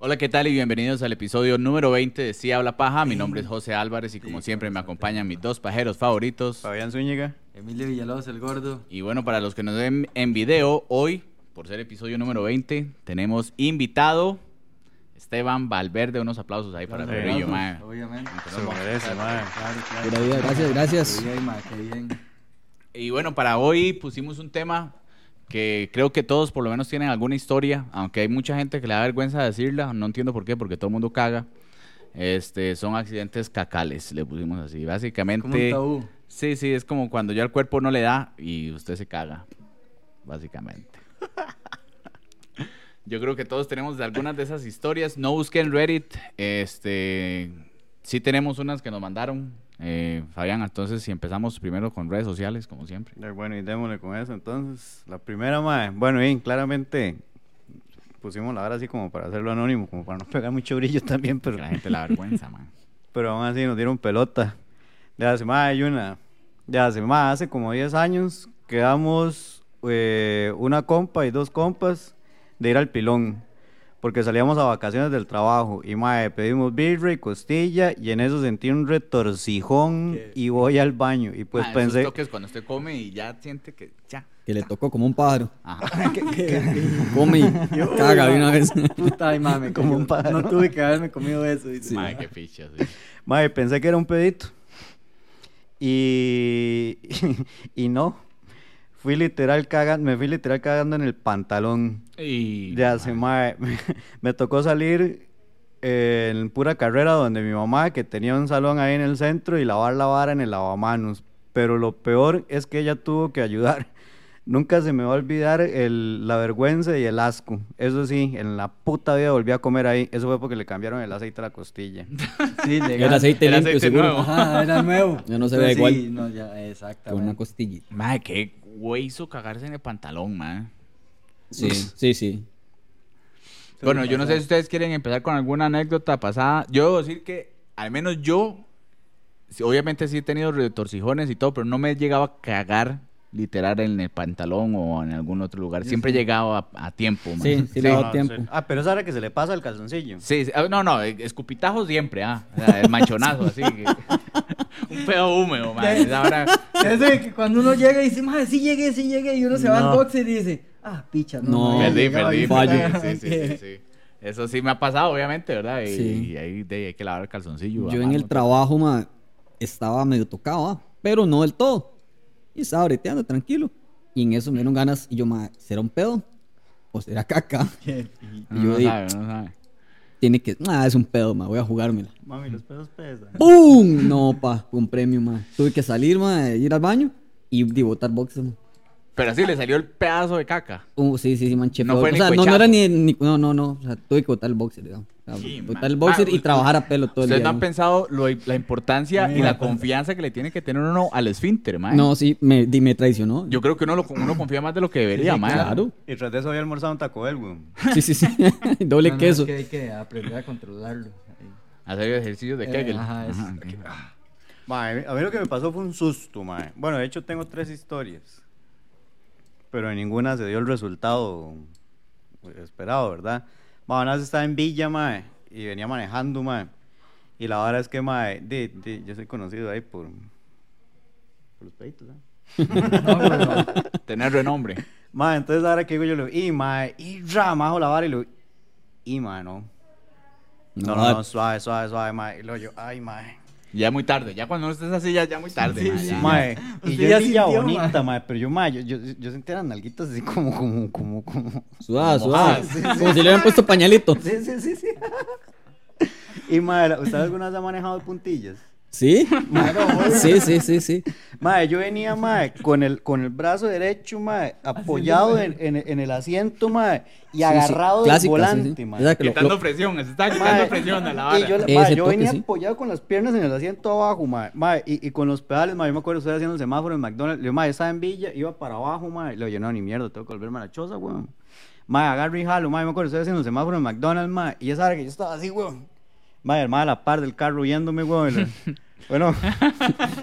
Hola, ¿qué tal? Y bienvenidos al episodio número 20 de Sí Habla Paja. Mi nombre es José Álvarez y como siempre me acompañan mis dos pajeros favoritos. Fabián Zúñiga. Emilio Villalobos, el gordo. Y bueno, para los que nos ven en video, hoy, por ser episodio número 20, tenemos invitado Esteban Valverde. Unos aplausos ahí para perrillo, mae. Obviamente. Se lo merece, mae. Claro, claro. Gracias, gracias. Qué bien, ma, qué bien. Y bueno, para hoy pusimos un tema que creo que todos por lo menos tienen alguna historia, aunque hay mucha gente que le da vergüenza decirla, no entiendo por qué, porque todo el mundo caga. Este, son accidentes cacales, le pusimos así. Básicamente, Como un tabú. sí, sí, es como cuando ya el cuerpo no le da y usted se caga, básicamente. Yo creo que todos tenemos de algunas de esas historias. No busquen Reddit. Este, sí tenemos unas que nos mandaron. Eh, Fabián, entonces si empezamos primero con redes sociales, como siempre. Eh, Bueno, y démosle con eso. Entonces, la primera, mae. Bueno, y claramente pusimos la hora así como para hacerlo anónimo, como para no pegar mucho brillo también, pero, la gente la vergüenza, man. pero aún así nos dieron pelota. Ya hace, mae, hay una. Ya hace, mae, hace como 10 años quedamos eh, una compa y dos compas de ir al pilón. Porque salíamos a vacaciones del trabajo y mae, pedimos birra y costilla y en eso sentí un retorcijón y voy al baño y pues Ah, esos pensé, toques cuando usted come y ya siente que ya. Que le tocó como un pájaro. Ajá. Come y caga de una vez. Puta, ay, mame. Como un pájaro. No tuve que haberme comido eso. dice. Madre, qué ficha, sí. Mae, pensé que era un pedito. Y, y no. Fui literal cagando, me fui literal cagando en el pantalón. Y, Ya se me, me tocó salir eh, en pura carrera donde mi mamá, que tenía un salón ahí en el centro, y lavar la vara en el lavamanos. Pero lo peor es que ella tuvo que ayudar. Nunca se me va a olvidar el- la vergüenza y el asco. Eso sí, en la puta vida volví a comer ahí. Eso fue porque le cambiaron el aceite a la costilla. Sí, legal. El aceite El limpio, aceite seguro. nuevo. Ajá, era nuevo. Ya no se Pues ve sí, igual. No, ya, Con una exactamente. costilla. Madre, qué güey hizo cagarse en el pantalón, man. Sí, sí, sí. Bueno, yo no sé si ustedes quieren empezar con alguna anécdota pasada. Yo debo decir que, al menos yo, obviamente sí he tenido retorcijones y todo, pero no me he llegado a cagar literal en el pantalón o en algún otro lugar. Siempre he llegado a, a tiempo, man. Sí, sí dado No, tiempo. sí. Ah, pero es ahora que se le pasa el calzoncillo. Sí, sí, ah, no, no, eh, escupitajo siempre, ah. O sea, el manchonazo, así. que- un pedo húmedo, man. Es ahora- que cuando uno llega y dice, madre, sí llegué, sí llegué, y uno se va al No. boxer y dice, ah, picha, no. No. Perdí, llegado", perdí, fallo. Sí, sí, sí, sí. Eso sí me ha pasado, obviamente, ¿verdad? Y, Sí. y ahí de, hay que lavar el calzoncillo. Yo en el trabajo, estaba medio tocado, ah, pero no del todo. Y estaba breteando, tranquilo. Y en eso me dieron ganas. Y yo, ma, ¿será un pedo? ¿O será caca? Y- yo no digo, sabe, no sabe. tiene que. Ah, es un pedo, ma, voy a jugármela. Mami, los pedos pesan. ¡Pum! No, pa, un premio, ma. Tuve que salir, ma, ir al baño y, y botar boxer, ma. Pero sí, le salió el pedazo de caca. Uh, sí, sí, sí, manché. No fue o ni sea, no, no cuechazo. era ni, ni- No, no, no. O sea, tuve que botar el boxer, digamos. O sea, Sí, botar man. el boxer Ah, y trabajar a pelo todo el Ustedes día. no han ¿no? pensado lo- la importancia y la confianza que le tiene que tener uno al esfínter, man. No, sí, me, me traicionó. Yo creo que uno, lo, uno confía más de lo que debería, Sí, man. Claro. Y tras de eso había almorzado un taco Bell, weón. Sí, sí, sí. Doble No, no, queso. es que hay que aprender a controlarlo. Hacer ejercicios de Eh, Kegel. ajá, es- Ajá, ok. Mae, a mí lo que me pasó fue un susto, mae. Bueno, de hecho tengo tres historias. Pero en ninguna se dio el resultado esperado, ¿verdad? Vez estaba en Villa, mae, y venía manejando, mae. Y la verdad es que, mae, yo soy conocido ahí por, por los peitos, ¿eh? Tener renombre. Mae, entonces ahora que digo yo, le digo, y mae, y ramajo la vara y lo y mae, no. No, no, no, suave, suave, suave, mae. Y luego yo, ay, mae. Ya muy tarde. Ya cuando uno estés así, ya, ya muy tarde. Sí, man, sí, ya. Mae, y Usted yo ya sintió, bonita, mae. pero yo, mae, yo, yo, yo sentía las nalguitas así como, como, como, como. Suave, Mojada. suave. Como si le hubieran puesto pañalito. Sí, sí, sí, sí. Y mae, ¿usted alguna vez ha manejado puntillas? ¿Sí? Sí, sí, sí, sí. Mae, yo venía, mae, con el, con el brazo derecho, mae, apoyado en, en, en el asiento, mae, y sí. agarrado del Clásica, sí, volante, sí. mae. Quitando lo- presión, se está Mae, quitando presión a la vara. Y yo, Ese mae, yo toque, venía sí. apoyado con las piernas en el asiento abajo, mae, mae, y, y con los pedales, mae, yo me acuerdo, estoy haciendo el semáforo en McDonald's, le digo, mae, estaba en Villa, iba para abajo, mae, le digo, no, ni mierda, tengo que volverme a la choza, weón. Mae, agarro y jalo, mae, yo me acuerdo, estoy haciendo el semáforo en McDonald's, mae, y esa hora que yo estaba así, weón. Mae, el mae a la par del carro viéndome, weón. Bueno,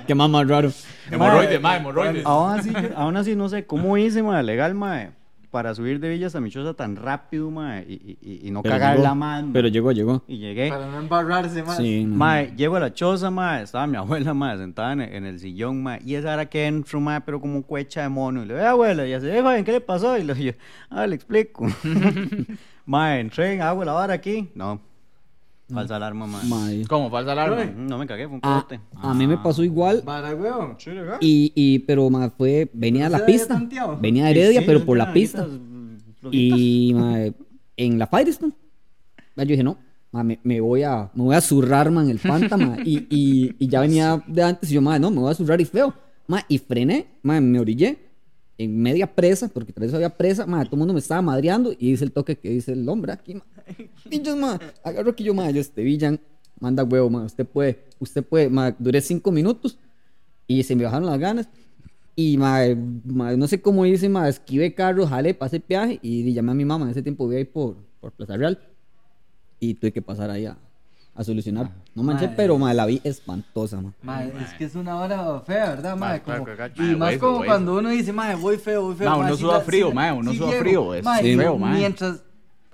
Qué más más raro. Hemorroides, mae, hemorroides. aún así, aún así no sé cómo hice, mae, legal, mae, para subir de Villas a mi choza tan rápido, mae, y, y- y- no Pero cagarla llegó, más. mae. Pero llegó, llegó. Y llegué. Para no embarrarse más. Sí, no. Mae, llego a la choza, mae, estaba mi abuela, mae, sentada en, en el sillón, mae, y esa era que entro, mae, pero como un cuecha de mono, y le digo, "Eh, abuela, y así, eh, joven, ¿qué le pasó? Y le digo, ah, le explico. mae, entré, hago la vara aquí, no, falsa alarma, mae. Mae. ¿Cómo? ¿Falsa alarma? Mm, No me cagué, fue un A, corte. a mí me pasó igual. Para, weón. Y, y, pero mae, fue, venía a ¿No la pista. Venía de Heredia, Sí, pero por la pista. Y mae, en la Firestone, yo dije, no, me, me voy a, me voy a zurrar, man, el Fanta, mae, y, y, y ya venía de antes, y yo, mae, no, me voy a zurrar y feo. Mae, y frené, mae, me orillé en media presa, porque tras eso había presa, mae, todo el mundo me estaba madreando, y dice el toque que dice el hombre aquí, mae, agarro aquí yo, mae, yo, este Villan, manda huevo, mae, usted puede, usted puede, mae, duré cinco minutos, y se me bajaron las ganas. Y mae, mae, no sé cómo hice, mae, esquivé carro, jale, pasé peaje y di- llamé a mi mamá. En ese tiempo vivía ahí por, por Plaza Real. Y tuve que pasar ahí a, a solucionar. No manché, Mae. pero mae, la vi espantosa, mae. Mae, es que es una hora fea, ¿verdad, claro Como- que y más como cuando uno dice, mae, voy feo, voy feo. Mae, uno sí suda frío, sí- mae, uno sí suda frío, es Mae, feo, mae. Mientras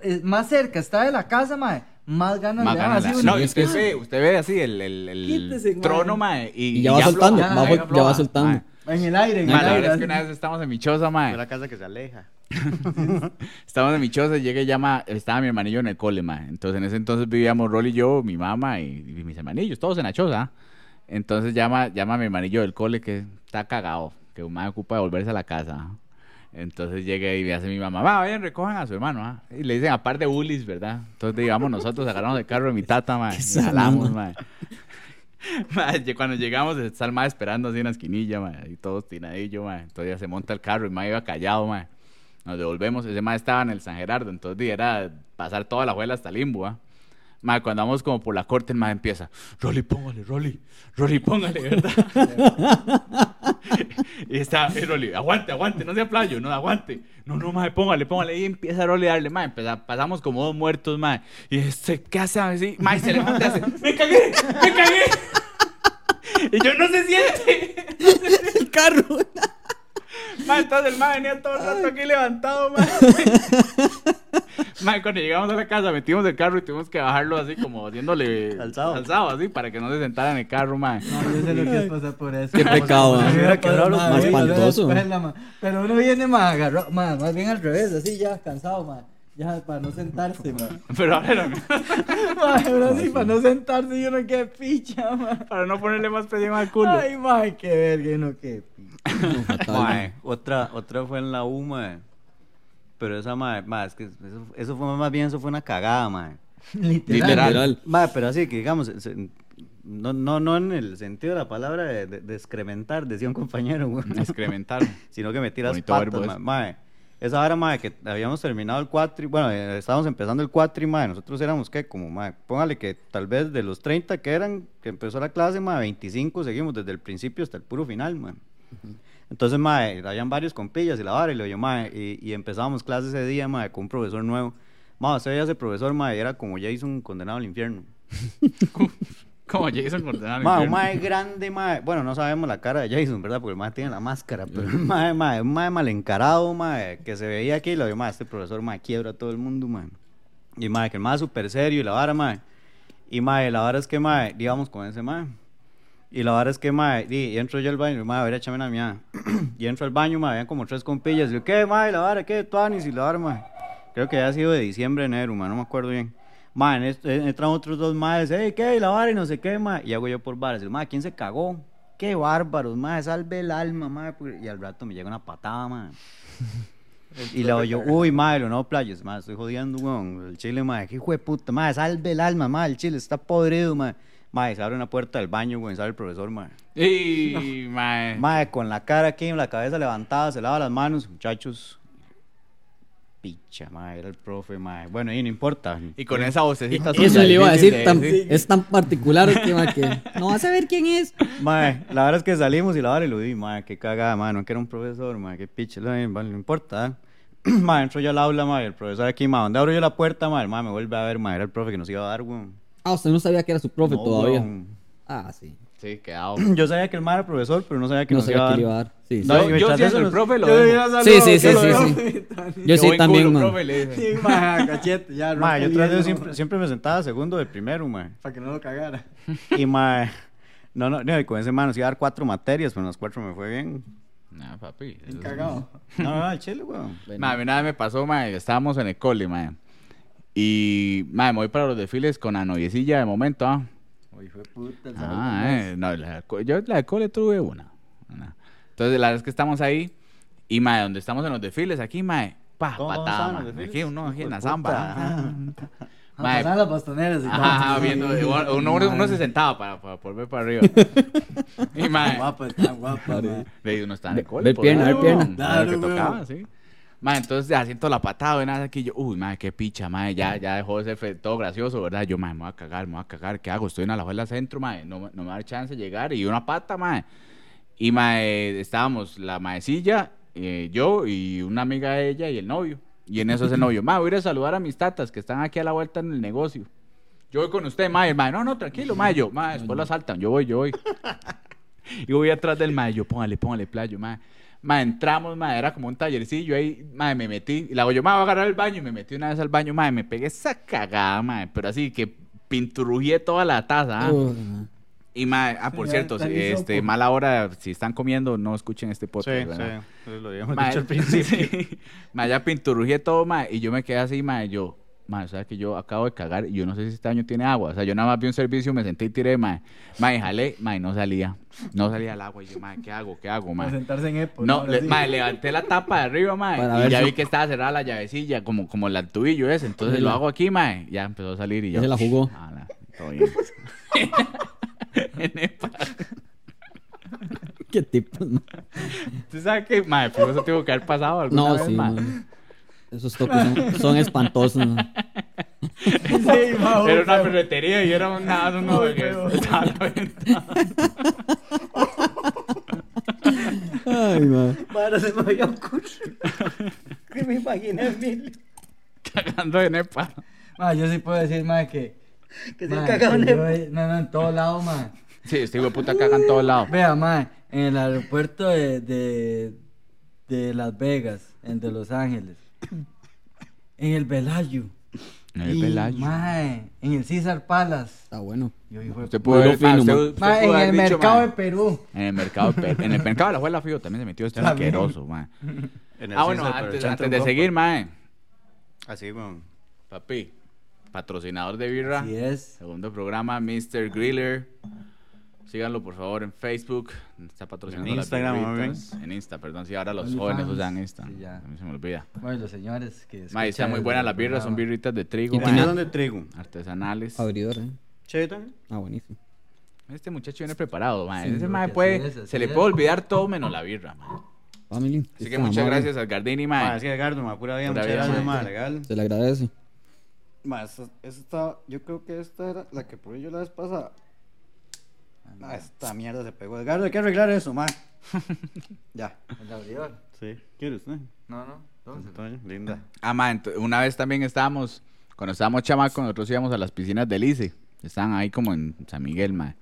eh, más cerca está de la casa, mae, más ganas Más le ganas así. No, y usted ve, usted ve así el, el, el Quítese, trono, mae. Y, Y ya va soltando, afloja, va- ya va soltando. En el aire, en el la aire. verdad es que una vez estamos en mi choza, mae. Es la casa que se aleja. Estamos en mi choza y llega y llama, estaba mi hermanillo en el cole, mae. Entonces en ese entonces vivíamos Rolly y yo, mi mamá y, y mis hermanillos, todos en la choza. Entonces llama, llama a mi hermanillo del cole que está cagado, que un mae ocupa de volverse a la casa. Entonces llega y me hace mi mamá, va, vayan, recojan a su hermano, ¿ah?". Y le dicen, aparte de bullies, ¿verdad? Entonces digamos nosotros agarramos el carro de mi tata, mae. y jalamos, mae. Mae, ye- cuando llegamos está el mae esperando así en la esquinilla, mae, y todos tiradillo, mae. Entonces ya se monta el carro y mae iba callado, mae. Nos devolvemos, ese mae estaba en el San Gerardo, entonces era pasar toda la juela hasta Limbo, ¿ah? Mae, cuando vamos como por la corte, el mae empieza, Rolly, póngale, Rolly, Rolly, póngale, ¿verdad? y está, y Rolly, aguante, aguante, no sea playo, no, aguante. No, no, mae, póngale, póngale. Y empieza Rolly a darle, mae, empeza- pasamos como dos muertos, mae. Y este, ¿qué hace? Mae, se levanta y hace, ¡me cagué, me cagué! Y yo, no se siente. El carro. Mae, entonces el mae venía todo el rato aquí levantado. Mae, cuando llegamos a la casa, metimos el carro y tuvimos que bajarlo así como haciéndole Alzado. alzado así para que no se sentara en el carro, mae. No, yo sé lo que es pasar por eso. Qué pecado, raro, Más espantoso. Pero uno viene más agarrado, más bien al revés, así ya cansado, mae. Ya para no sentarse, mae. Pero a ver, Mae, ahora sí, para no sentarse y uno que picha, mae. para no ponerle más presión al culo. Ay, mae, qué verga, y uno que picha. Mae, otra, otra fue en la U, mae. Pero esa, mae, mae, es que eso, eso fue más bien, eso fue una cagada, mae. Literal. Literal. Mae, pero así que digamos, no, no, no en el sentido de la palabra de, de, de excrementar, decía un compañero, güey. Excrementar. sino que me tiras Bonito patas. Mae, Esa hora, mae, que habíamos terminado el cuatri, bueno, eh, estábamos empezando el cuatri, mae, nosotros éramos, ¿qué? Como, mae, póngale que tal vez de los 30 que eran, que empezó la clase, mae, 25 seguimos desde el principio hasta el puro final, mae. Entonces, mae, habían varios compillas y la vara, y lo yo, mae, y, y empezábamos clases ese día, mae, con un profesor nuevo. Mae, usted veía ese profesor, mae, era como Jason condenado al infierno. Como Jason Cortázar. Mae, un mae grande, mae. Bueno, no sabemos la cara de Jason, ¿verdad? Porque el mae tiene la máscara. Pero el mae, mae, un mae mal encarado, mae, que se veía aquí y lo vio, mae, este profesor, mae, quiebra a todo el mundo, mae. Y mae, que el mae es súper serio y la vara, mae. Y mae, la vara es que, mae, íbamos con ese mae. Y la vara es que, mae, di, y entro yo al baño, mae, a ver, échame una mía. y entro al baño, mae, habían como tres compillas. Y yo, ¿qué, mae, la vara, qué, tuanis? Y la vara, mae. Creo que ya ha sido de diciembre, enero, mae, no me acuerdo bien. Mae, en- entran otros dos maes, hey, ¿qué? La vara y no sé qué, mae. Y hago yo por varas. Y, mae, ¿quién se cagó? Qué bárbaros, mae, salve el alma, mae. porque- Y al rato me llega una patada, mae. Y le yo, uy, madre, no playas, madre, estoy jodiendo, weón. El chile, madre, qué hijo de puta, madre, salve el alma, madre, el chile está podrido, madre. Madre, se abre una puerta del baño, weón, sale el profesor, madre. Y, mae. Madre, con la cara aquí, la cabeza levantada, se lava las manos, muchachos. Picha, madre, era el profe, madre. Bueno, y no importa. Y con esa vocecita Eso suya le iba a decir, de tan- decir. es tan particular el tema que no vas a ver quién es. Madre, la verdad es que salimos y la vara y lo vi, madre, qué cagada, madre, no que era un profesor, madre, qué picha, vale, no importa. ¿eh? Madre, entro yo al aula, madre, el profesor aquí, madre, donde abro yo la puerta, madre, madre, me vuelve a ver, madre, era el profe que nos iba a dar, weón. Ah, usted no sabía que era su profe No, todavía. weón. Ah, sí. Sí, quedado. Yo sabía que el mar era profesor, pero no sabía que No nos sabía iba a que dar. le iba a dar. Sí, sí. No, yo el profe lo Yo dejo. Sí, saludado, sí, sí, yo sí. Yo también, culo, man. profe, le dije. Sí, ma, cachete, ya. Ma, yo tras de siempre, siempre me sentaba segundo de primero, ma. Para que no lo cagara. Y ma, no, no, no, y con ese man nos iba a dar cuatro materias, pero en las cuatro me fue bien. Nah, papi. Cagado. No, no, chile, weón. Ma, a mí una vez me pasó, ma, estábamos en el cole, ma. Y, ma, me voy para los desfiles con la noviecilla de momento, ¿ah? Uy, fue puta. el salón Ah, de eh, no, la, de yo la de cole tuve una. una. Entonces, la verdad es que estamos ahí. Y, ma, donde estamos en los desfiles, aquí, ma, pa, ¿Cómo patada? Aquí, uno, aquí en de la zamba. puta. Ma, pasaban las bastoneras y todo. Ajá, viendo, uno, uno, se sentaba para, para volver para arriba. y, Tan ma, guapa, tan guapa, ma. Ve, uno está en el cole. por pierna, ve pierna. Claro, lo que tocaba, sí. Ma, entonces ya siento la patada, y nada aquí yo, uy, ma, qué picha, ma, ya, ya dejó de ser todo gracioso, ¿verdad? Yo, ma, me voy a cagar, me voy a cagar, ¿qué hago? Estoy en la juela centro, ma, no, no me va a dar chance de llegar, y una pata, ma. Y, ma, eh, estábamos la maecilla, eh, yo y una amiga de ella y el novio. Y en eso ese novio, ma, voy a ir a saludar a mis tatas que están aquí a la vuelta en el negocio. Yo voy con usted, ma, y el ma, no, no, tranquilo, ma, yo, ma, después lo asaltan, yo voy, yo voy. Y voy atrás del ma, y yo, póngale, póngale playo, ma. Ma, entramos, ma, era como un tallercillo ahí, ma, me metí, y la hago yo, ma, voy a agarrar el baño, y me metí una vez al baño, ma, y me pegué esa cagada, ma, pero así que pinturrugié toda la taza, ah. Y ma, ah, por cierto, tan si, hisopo. este, mala hora, si están comiendo, no escuchen este Sí, podcast, sí. ¿verdad? Eso lo habíamos Ma, dicho al principio. sí. Ma, ya pinturrugié todo, ma, y yo me quedé así, ma, y yo, ma, o sea que yo acabo de cagar y yo no sé si este año tiene agua. O sea, yo nada más vi un servicio, me senté y tiré, ma, ma, y jalé, ma, y no salía. No salía el agua. Y yo, ma, ¿qué hago? ¿Qué hago, ma? Para sentarse en Epo. No, le, levanté la tapa de arriba, ma, Para y ya si- vi que estaba cerrada la llavecilla, como, como el tubillo ese. Entonces Sí, lo hago aquí, ma, y ya empezó a salir y Ya yo. se la jugó. Ah, la- todo bien. En Epa. Qué tipo. ¿Tú sabes que, ma, por eso tuvo que haber pasado alguna No, vez, sí, ma? Esos toques son, son espantosos, man. Sí, Era una ferretería y era un nada, feo. estaba la venta. Ay, man. Para, se me había ocurrido. Que me imaginé a Emilio. cagando en Epa. Ma, yo sí puedo decir, ma, que. Que se ma, cagaba en he- No, no, en todos lados, ma. Sí, este hijo de puta caga en todos lados. Vea, ma, en el aeropuerto de, de, de Las Vegas, en de Los Ángeles. En el Velayo. En el Y, Pelayo. ma, en el César Palace. Está bueno. Yo, hijo de Usted fino, man. pudo en haber el dicho, mercado de Perú. En el mercado, de Pe- en el mercado de la Juela Fío también se metió este asqueroso, man. En el Ah, bueno, César, antes, de seguir, mae. Así, weón. Papi, patrocinador de birra. Así es. Segundo programa, Mr. Griller. Síganlo, por favor, en Facebook. Está patrocinando En las Instagram, birritas. En Insta, perdón. Sí, ahora los OnlyFans. jóvenes usan Insta. Sí, ya. A mí se me olvida. Bueno, los señores que. Mae, escuchan muy el buenas las birras. Son birritas de trigo, Y mae, ¿Y tiene- dónde trigo? artesanales. Abridor, ¿eh? Che, también. Ah, buenísimo. Este muchacho viene preparado, mae. Sí, Ese mae puede, es, se le puede olvidar todo menos la birra, mae. Family. Así que está muchas amable. gracias al Gardini, Ma, mae. así Edgardo, ma, pura vida, Pura muchas gracias, legal. Se le agradece. Ma, esta, esta- yo creo que esta era la que probé yo la vez pasada. Ah, esta mierda se pegó. Edgardo, hay que arreglar eso, ma. ya. El abridor. Sí. ¿Quieres, no? No, no. linda. Ah, mae, ent- una vez también estábamos, cuando estábamos chamacos, nosotros íbamos a las piscinas del ICE. Estaban ahí como en San Miguel, mae.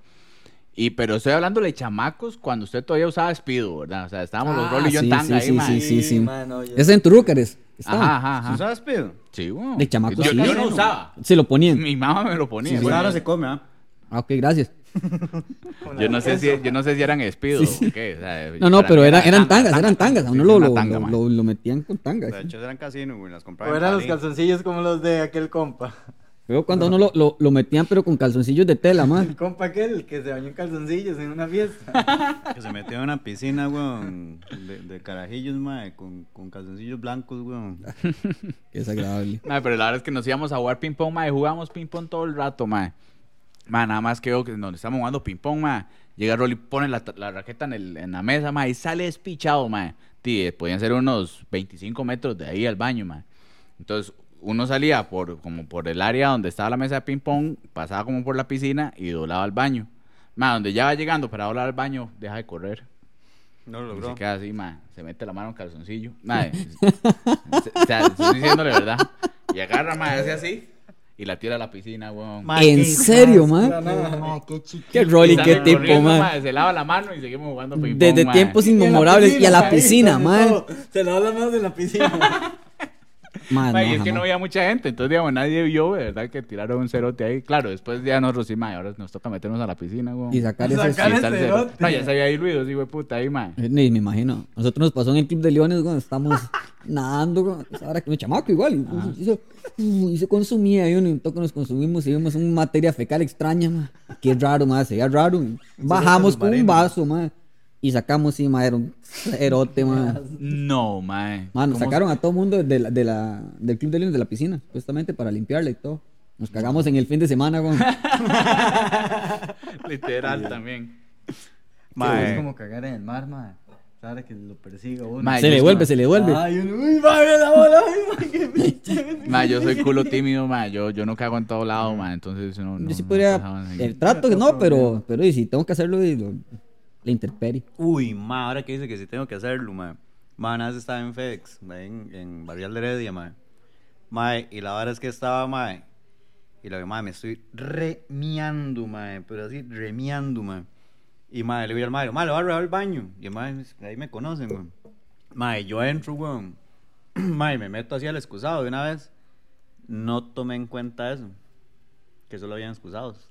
Y, pero estoy hablando de chamacos cuando usted todavía usaba Speedo, ¿verdad? O sea, estábamos los Ah, Rolly y yo en sí, tanga sí, ahí, sí, mae. sí, sí, sí. yo- Es en Turúcares. Ajá, ajá, ajá. ¿Tú sabes, Pido? Sí, weón. De chamacos, Yo, sí. yo no usaba. Se lo ponían. Mi mamá me lo ponía. Bueno, ahora se come, ¿ah? Ah, ok, gracias. Yo, no sé si, yo no sé si eran Speedo o qué. o sea, No, no, pero era- era eran tanga, tangas, eran tangas. A sí, uno sí, lo, lo, tanga, lo, lo- lo metían con tangas. De hecho, eran casino, güey. Las compraba O eran los calzoncillos como los de aquel compa. Luego cuando a uno lo, lo, lo metían, pero con calzoncillos de tela, man. El compa aquel que se bañó en calzoncillos en una fiesta. Que se metió en una piscina, weón, de, de carajillos, mae, con, con calzoncillos blancos, weón. Qué desagradable. Pero la verdad es que nos íbamos a jugar ping pong, mae. Jugábamos ping pong todo el rato, mae. Mae, nada más que veo que donde estamos jugando ping pong, mae. Llega Rolly, pone la, la raqueta en, el- en la mesa, mae, y sale despichado, mae. Tí, podían ser unos 25 metros de ahí al baño, mae. Entonces, uno salía por, como por el área donde estaba la mesa de ping pong, pasaba como por la piscina y doblaba al baño. Mae, donde ya va llegando para doblar al baño, deja de correr. No lo Y logró. se queda así, mae. Se mete la mano en calzoncillo. Se- o sea, estoy diciéndole verdad. Y agarra, mae, hace así. Y la tira a la piscina, weón. ¿En serio, hijas, ma? no, ma, qué chiquito. Qué Rolly, Y qué tipo, corriendo, ma. mae, Se lava la mano y seguimos jugando ping-pong, Desde tiempos Y en la inmemorables y a la piscina, man. Se lava las manos en la piscina. Man, Mae, no, y es que no jamás. había mucha gente, entonces, digamos, nadie vio, verdad, que tiraron un cerote ahí. Claro, después ya nosotros sí, mae, ahora nos toca meternos a la piscina, weón. Y sacar ese... Sacar el cerote. cerote. No, ya se había ido ruidos, hijo de puta, ahí, mae. Eh, Ni me imagino. Nosotros nos pasó en el Club de Leones, cuando estamos nadando, güey. Ahora que un chamaco igual. Y, y se, y se consumía, y un toque nos consumimos y vimos una materia fecal extraña, ma. Qué raro, ma, se veía raro. Bajamos con un vaso, ma. Y sacamos, sí, ma, era un erote, ma. No, mae. Mano, ¿Cómo sacaron a todo mundo de la, de la, del Club de Leones de la piscina, justamente para limpiarla y todo. Nos cagamos en el fin de semana, güey. Literal también. Ma, Es como cagar en el mar, ma. Sabe que lo persiga uno. Se le vuelve, se le devuelve. Ay, uno, uy, ma, ve la bola, uy, ma, qué pinche. Mae, yo soy culo tímido, mae. Yo, yo no cago en todo lado, mae. Entonces, no, no, Yo sí no podría. así. El trato que no, pero, pero y si tengo que hacerlo, y lo, la intemperie. Uy, ma, ahora que dice que sí tengo que hacerlo, ma. Ma, nada estaba en FedEx, ma, en, en Barrial de Heredia, ma. Ma, y la verdad es que estaba, ma. Y lo que, ma, me estoy remiando, ma. Pero así, remiando, ma. Y, ma, le voy al Mario, ma, le voy a arreglar el baño. Y, ma, ahí me conocen. Ma, y yo entro, weón. Ma, y me meto así al excusado de una vez. No tomé en cuenta eso. Que solo habían excusados.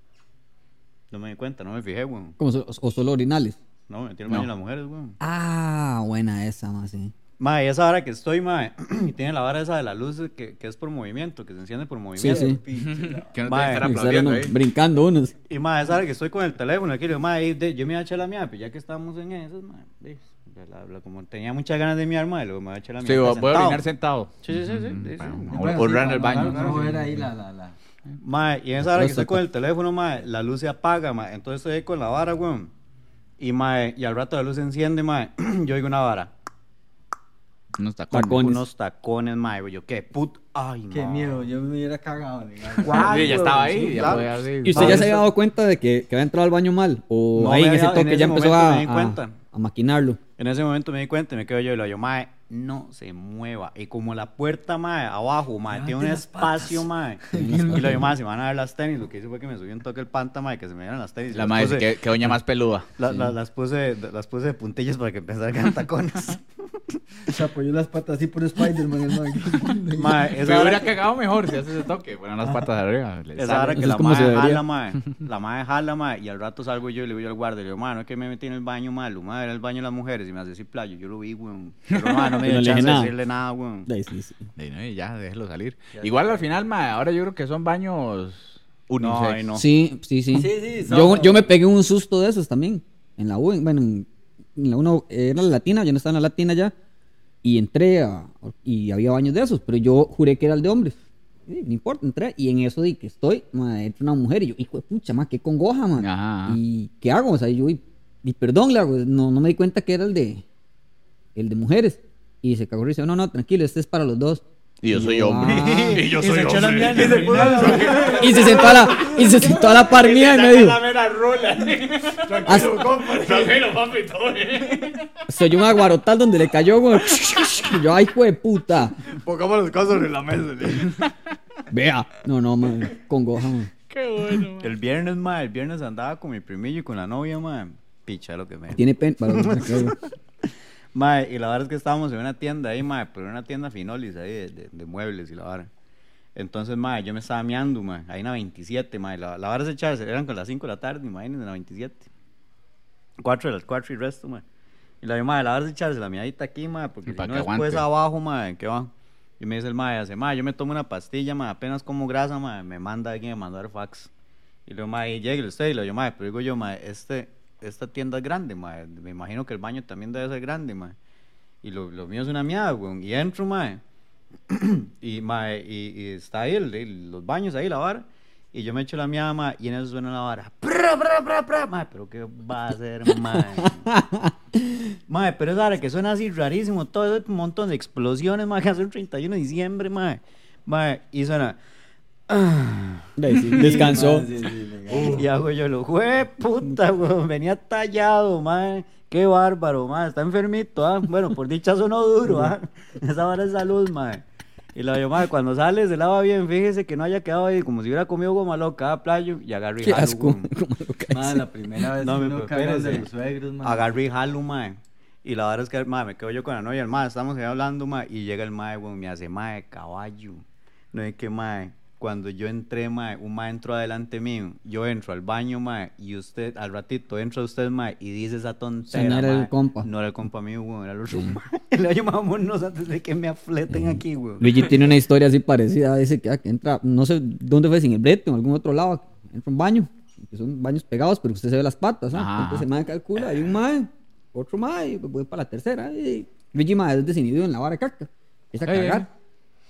No me di cuenta, no me fijé, weón. So- o solo orinales. No, me baño No. de las mujeres, weón. Ah, buena esa, más sí. Mae, esa hora que estoy, mae, y tiene la vara esa de la luz que, que es por movimiento, que se enciende por Sí, movimiento. sí. Que no te Mae, estar Y estar aplaudiendo uno ahí. brincando unos. Y mae, esa hora que estoy con el teléfono, aquí le digo, mae, de- yo me iba a echar la mía, pues ya que estamos en esas, mae, de- la- la- como tenía muchas ganas de miar, mae, luego me voy a echar la mía. Sí, voy voy a sentado. orinar sentado. Sí, sí, sí, sí, sí, sí. bueno, O sí, en el baño. no ver ahí la, la, la. Mae, y en esa hora que estoy con el teléfono, mae, la luz se apaga, mae, entonces estoy ahí con la vara, weón. Y mae, y al rato la luz se enciende, mae, yo oigo una vara, Unos tacones. Tacones. unos tacones, mae, yo, qué put, ay, Qué mae. miedo, yo me hubiera cagado. Guau, Sí, ya estaba ahí. sí, ya claro. podía así. ¿Y usted ya se había dado cuenta de que, que había entrado al baño mal? ¿O No ahí me en ese había- en toque ese ya empezó momento a, me di a- cuenta. a maquinarlo? En ese momento me di cuenta y me quedo yo y lo digo, mae, no se mueva. Y como la puerta, mae, abajo, mae, tiene un espacio, mae. Y lo digo, mae, se van a ver las tenis. Lo que hice fue que me subí un toque el panta, mae, que se me vieran las tenis. La Las madre puse- que, que doña más peluda. la- la- las, puse, las puse de puntillas para que pensaran que eran tacones. Se apoyó las patas así por Spider-Man, el mae, esa hubiera cagado mejor si hace ese toque. Fueron las patas de arriba. esa hora que Eso la debería. jala, mae. La mae jala, mae. Y al rato salgo yo y le digo yo al guardia. Le digo, mae, no es que me metí en el baño malo, mae, era el baño de las mujeres. Y me hace decir playo. Yo lo vi, weón. Pero, mae, no me no dio chance de nada. decirle nada, weón. Sí, sí, sí. Y no, y ya, déjelo salir. Igual al final, mae, ahora yo creo que son baños No, unisex. ay, no. Sí, sí, sí. Sí, sí, yo, son- yo me pegué un susto de esos también. En la U, en- bueno, en, en la uno era la latina, yo no estaba en la latina ya. Y entré a- y había baños de esos, pero yo juré que era el de hombres. No importa, entré. Y en eso di que estoy, ma, entra una mujer y yo, hijo de pucha, ma, qué congoja, man. Ajá, ajá. ¿Y qué hago? O sea, yo, y, y perdón, le hago, no, no me di cuenta que era el de, el de mujeres. Y se cagó y dice, no, no, tranquilo, este es para los dos. Y yo soy hombre. ah. y yo Y soy echó la hombre. mierda y se puso la- Y se sentó a la, y se sentó a la par mía y me dijo. "Haz- Tranquilo, papi, todo bien. se oyó un aguarotal donde le cayó, güey. Y yo, ay, hijo de puta. Pongamos los casos en la mesa. Vea. No, no, man. Congoja, man. Qué bueno. El viernes, ma, el viernes andaba con mi primillo y con la novia, ma. Picha lo que me. Tiene pen. para- Ma, y la verdad es que estábamos en una tienda ahí, ma, pero una tienda finolis ahí de, de- de muebles y la vara. Entonces, ma, yo me estaba meando, ma, ahí en la 27, ma. y La, la vara es echarse, eran con las 5 de la tarde, imagínense, en la 27. 4 de las 4 y resto, ma. Y la ma, la vara es echarse la miadita aquí, ma, porque si no después abajo, ma, ¿qué va? Y me dice el ma, hace, ma, yo me tomo una pastilla, ma, apenas como grasa, ma, me manda alguien a mandar fax. Y luego, ma, y llegue usted, y le digo, ma, pero digo yo, ma, este, esta tienda es grande, ma, me imagino que el baño también debe ser grande, ma. Y lo, lo mío es una mierda, weón. Y entro, mae. y, mae, y, y está ahí, el- el- los baños ahí, la vara. Y yo me echo la mierda, mae. Y en eso suena la vara. Pra, pra, pra, pra, mae. Pero ¿qué va a hacer, mae? mae, pero es ahora que suena así rarísimo. Todo ese montón de explosiones, mae. Que hace el 31 de diciembre, mae. Mae, y suena. "Ah". Sí, Descansó. Sí, sí. Y hago yo lo, jue puta, weón, venía tallado, mae. Qué bárbaro, mae, está enfermito, ah. Bueno, por dicha sonó duro, ah. Esa vara es salud, mae. Y la yo, madre, cuando sale se lava bien, fíjese que no haya quedado ahí como si hubiera comido goma loca a playo y agarré Qué jalo, asco. weón. Como lo que Ma, la primera vez No, que me uno preparo, caga el de los suegros, ma. Agarré y jalo, mae. Y la verdad es que, me quedo yo con la novia, el mae, estamos ahí hablando, mae, y llega el mae, weón, me hace, mae, caballo. No es que, mae, cuando yo entré, mae, un mae entró adelante mío, yo entro al baño, mae, y usted, al ratito, entra usted, mae, y dice esa tontera, Sí, no era el mae. compa. No era el compa mío, weón, era el otro, mae. Le digo, vámonos antes de que me afleten aquí, weón. Luigi tiene una historia así parecida. Dice que, ah, que entra, no sé dónde fue, sin el brete en algún otro lado. Entra un baño. Que son baños pegados, pero usted se ve las patas. ¿ah? Ajá, Entonces el mae calcula, hay un mae, otro mae, y voy para la tercera. Y Luigi mae es desinhibido en la vara de caca. Empieza a cagar.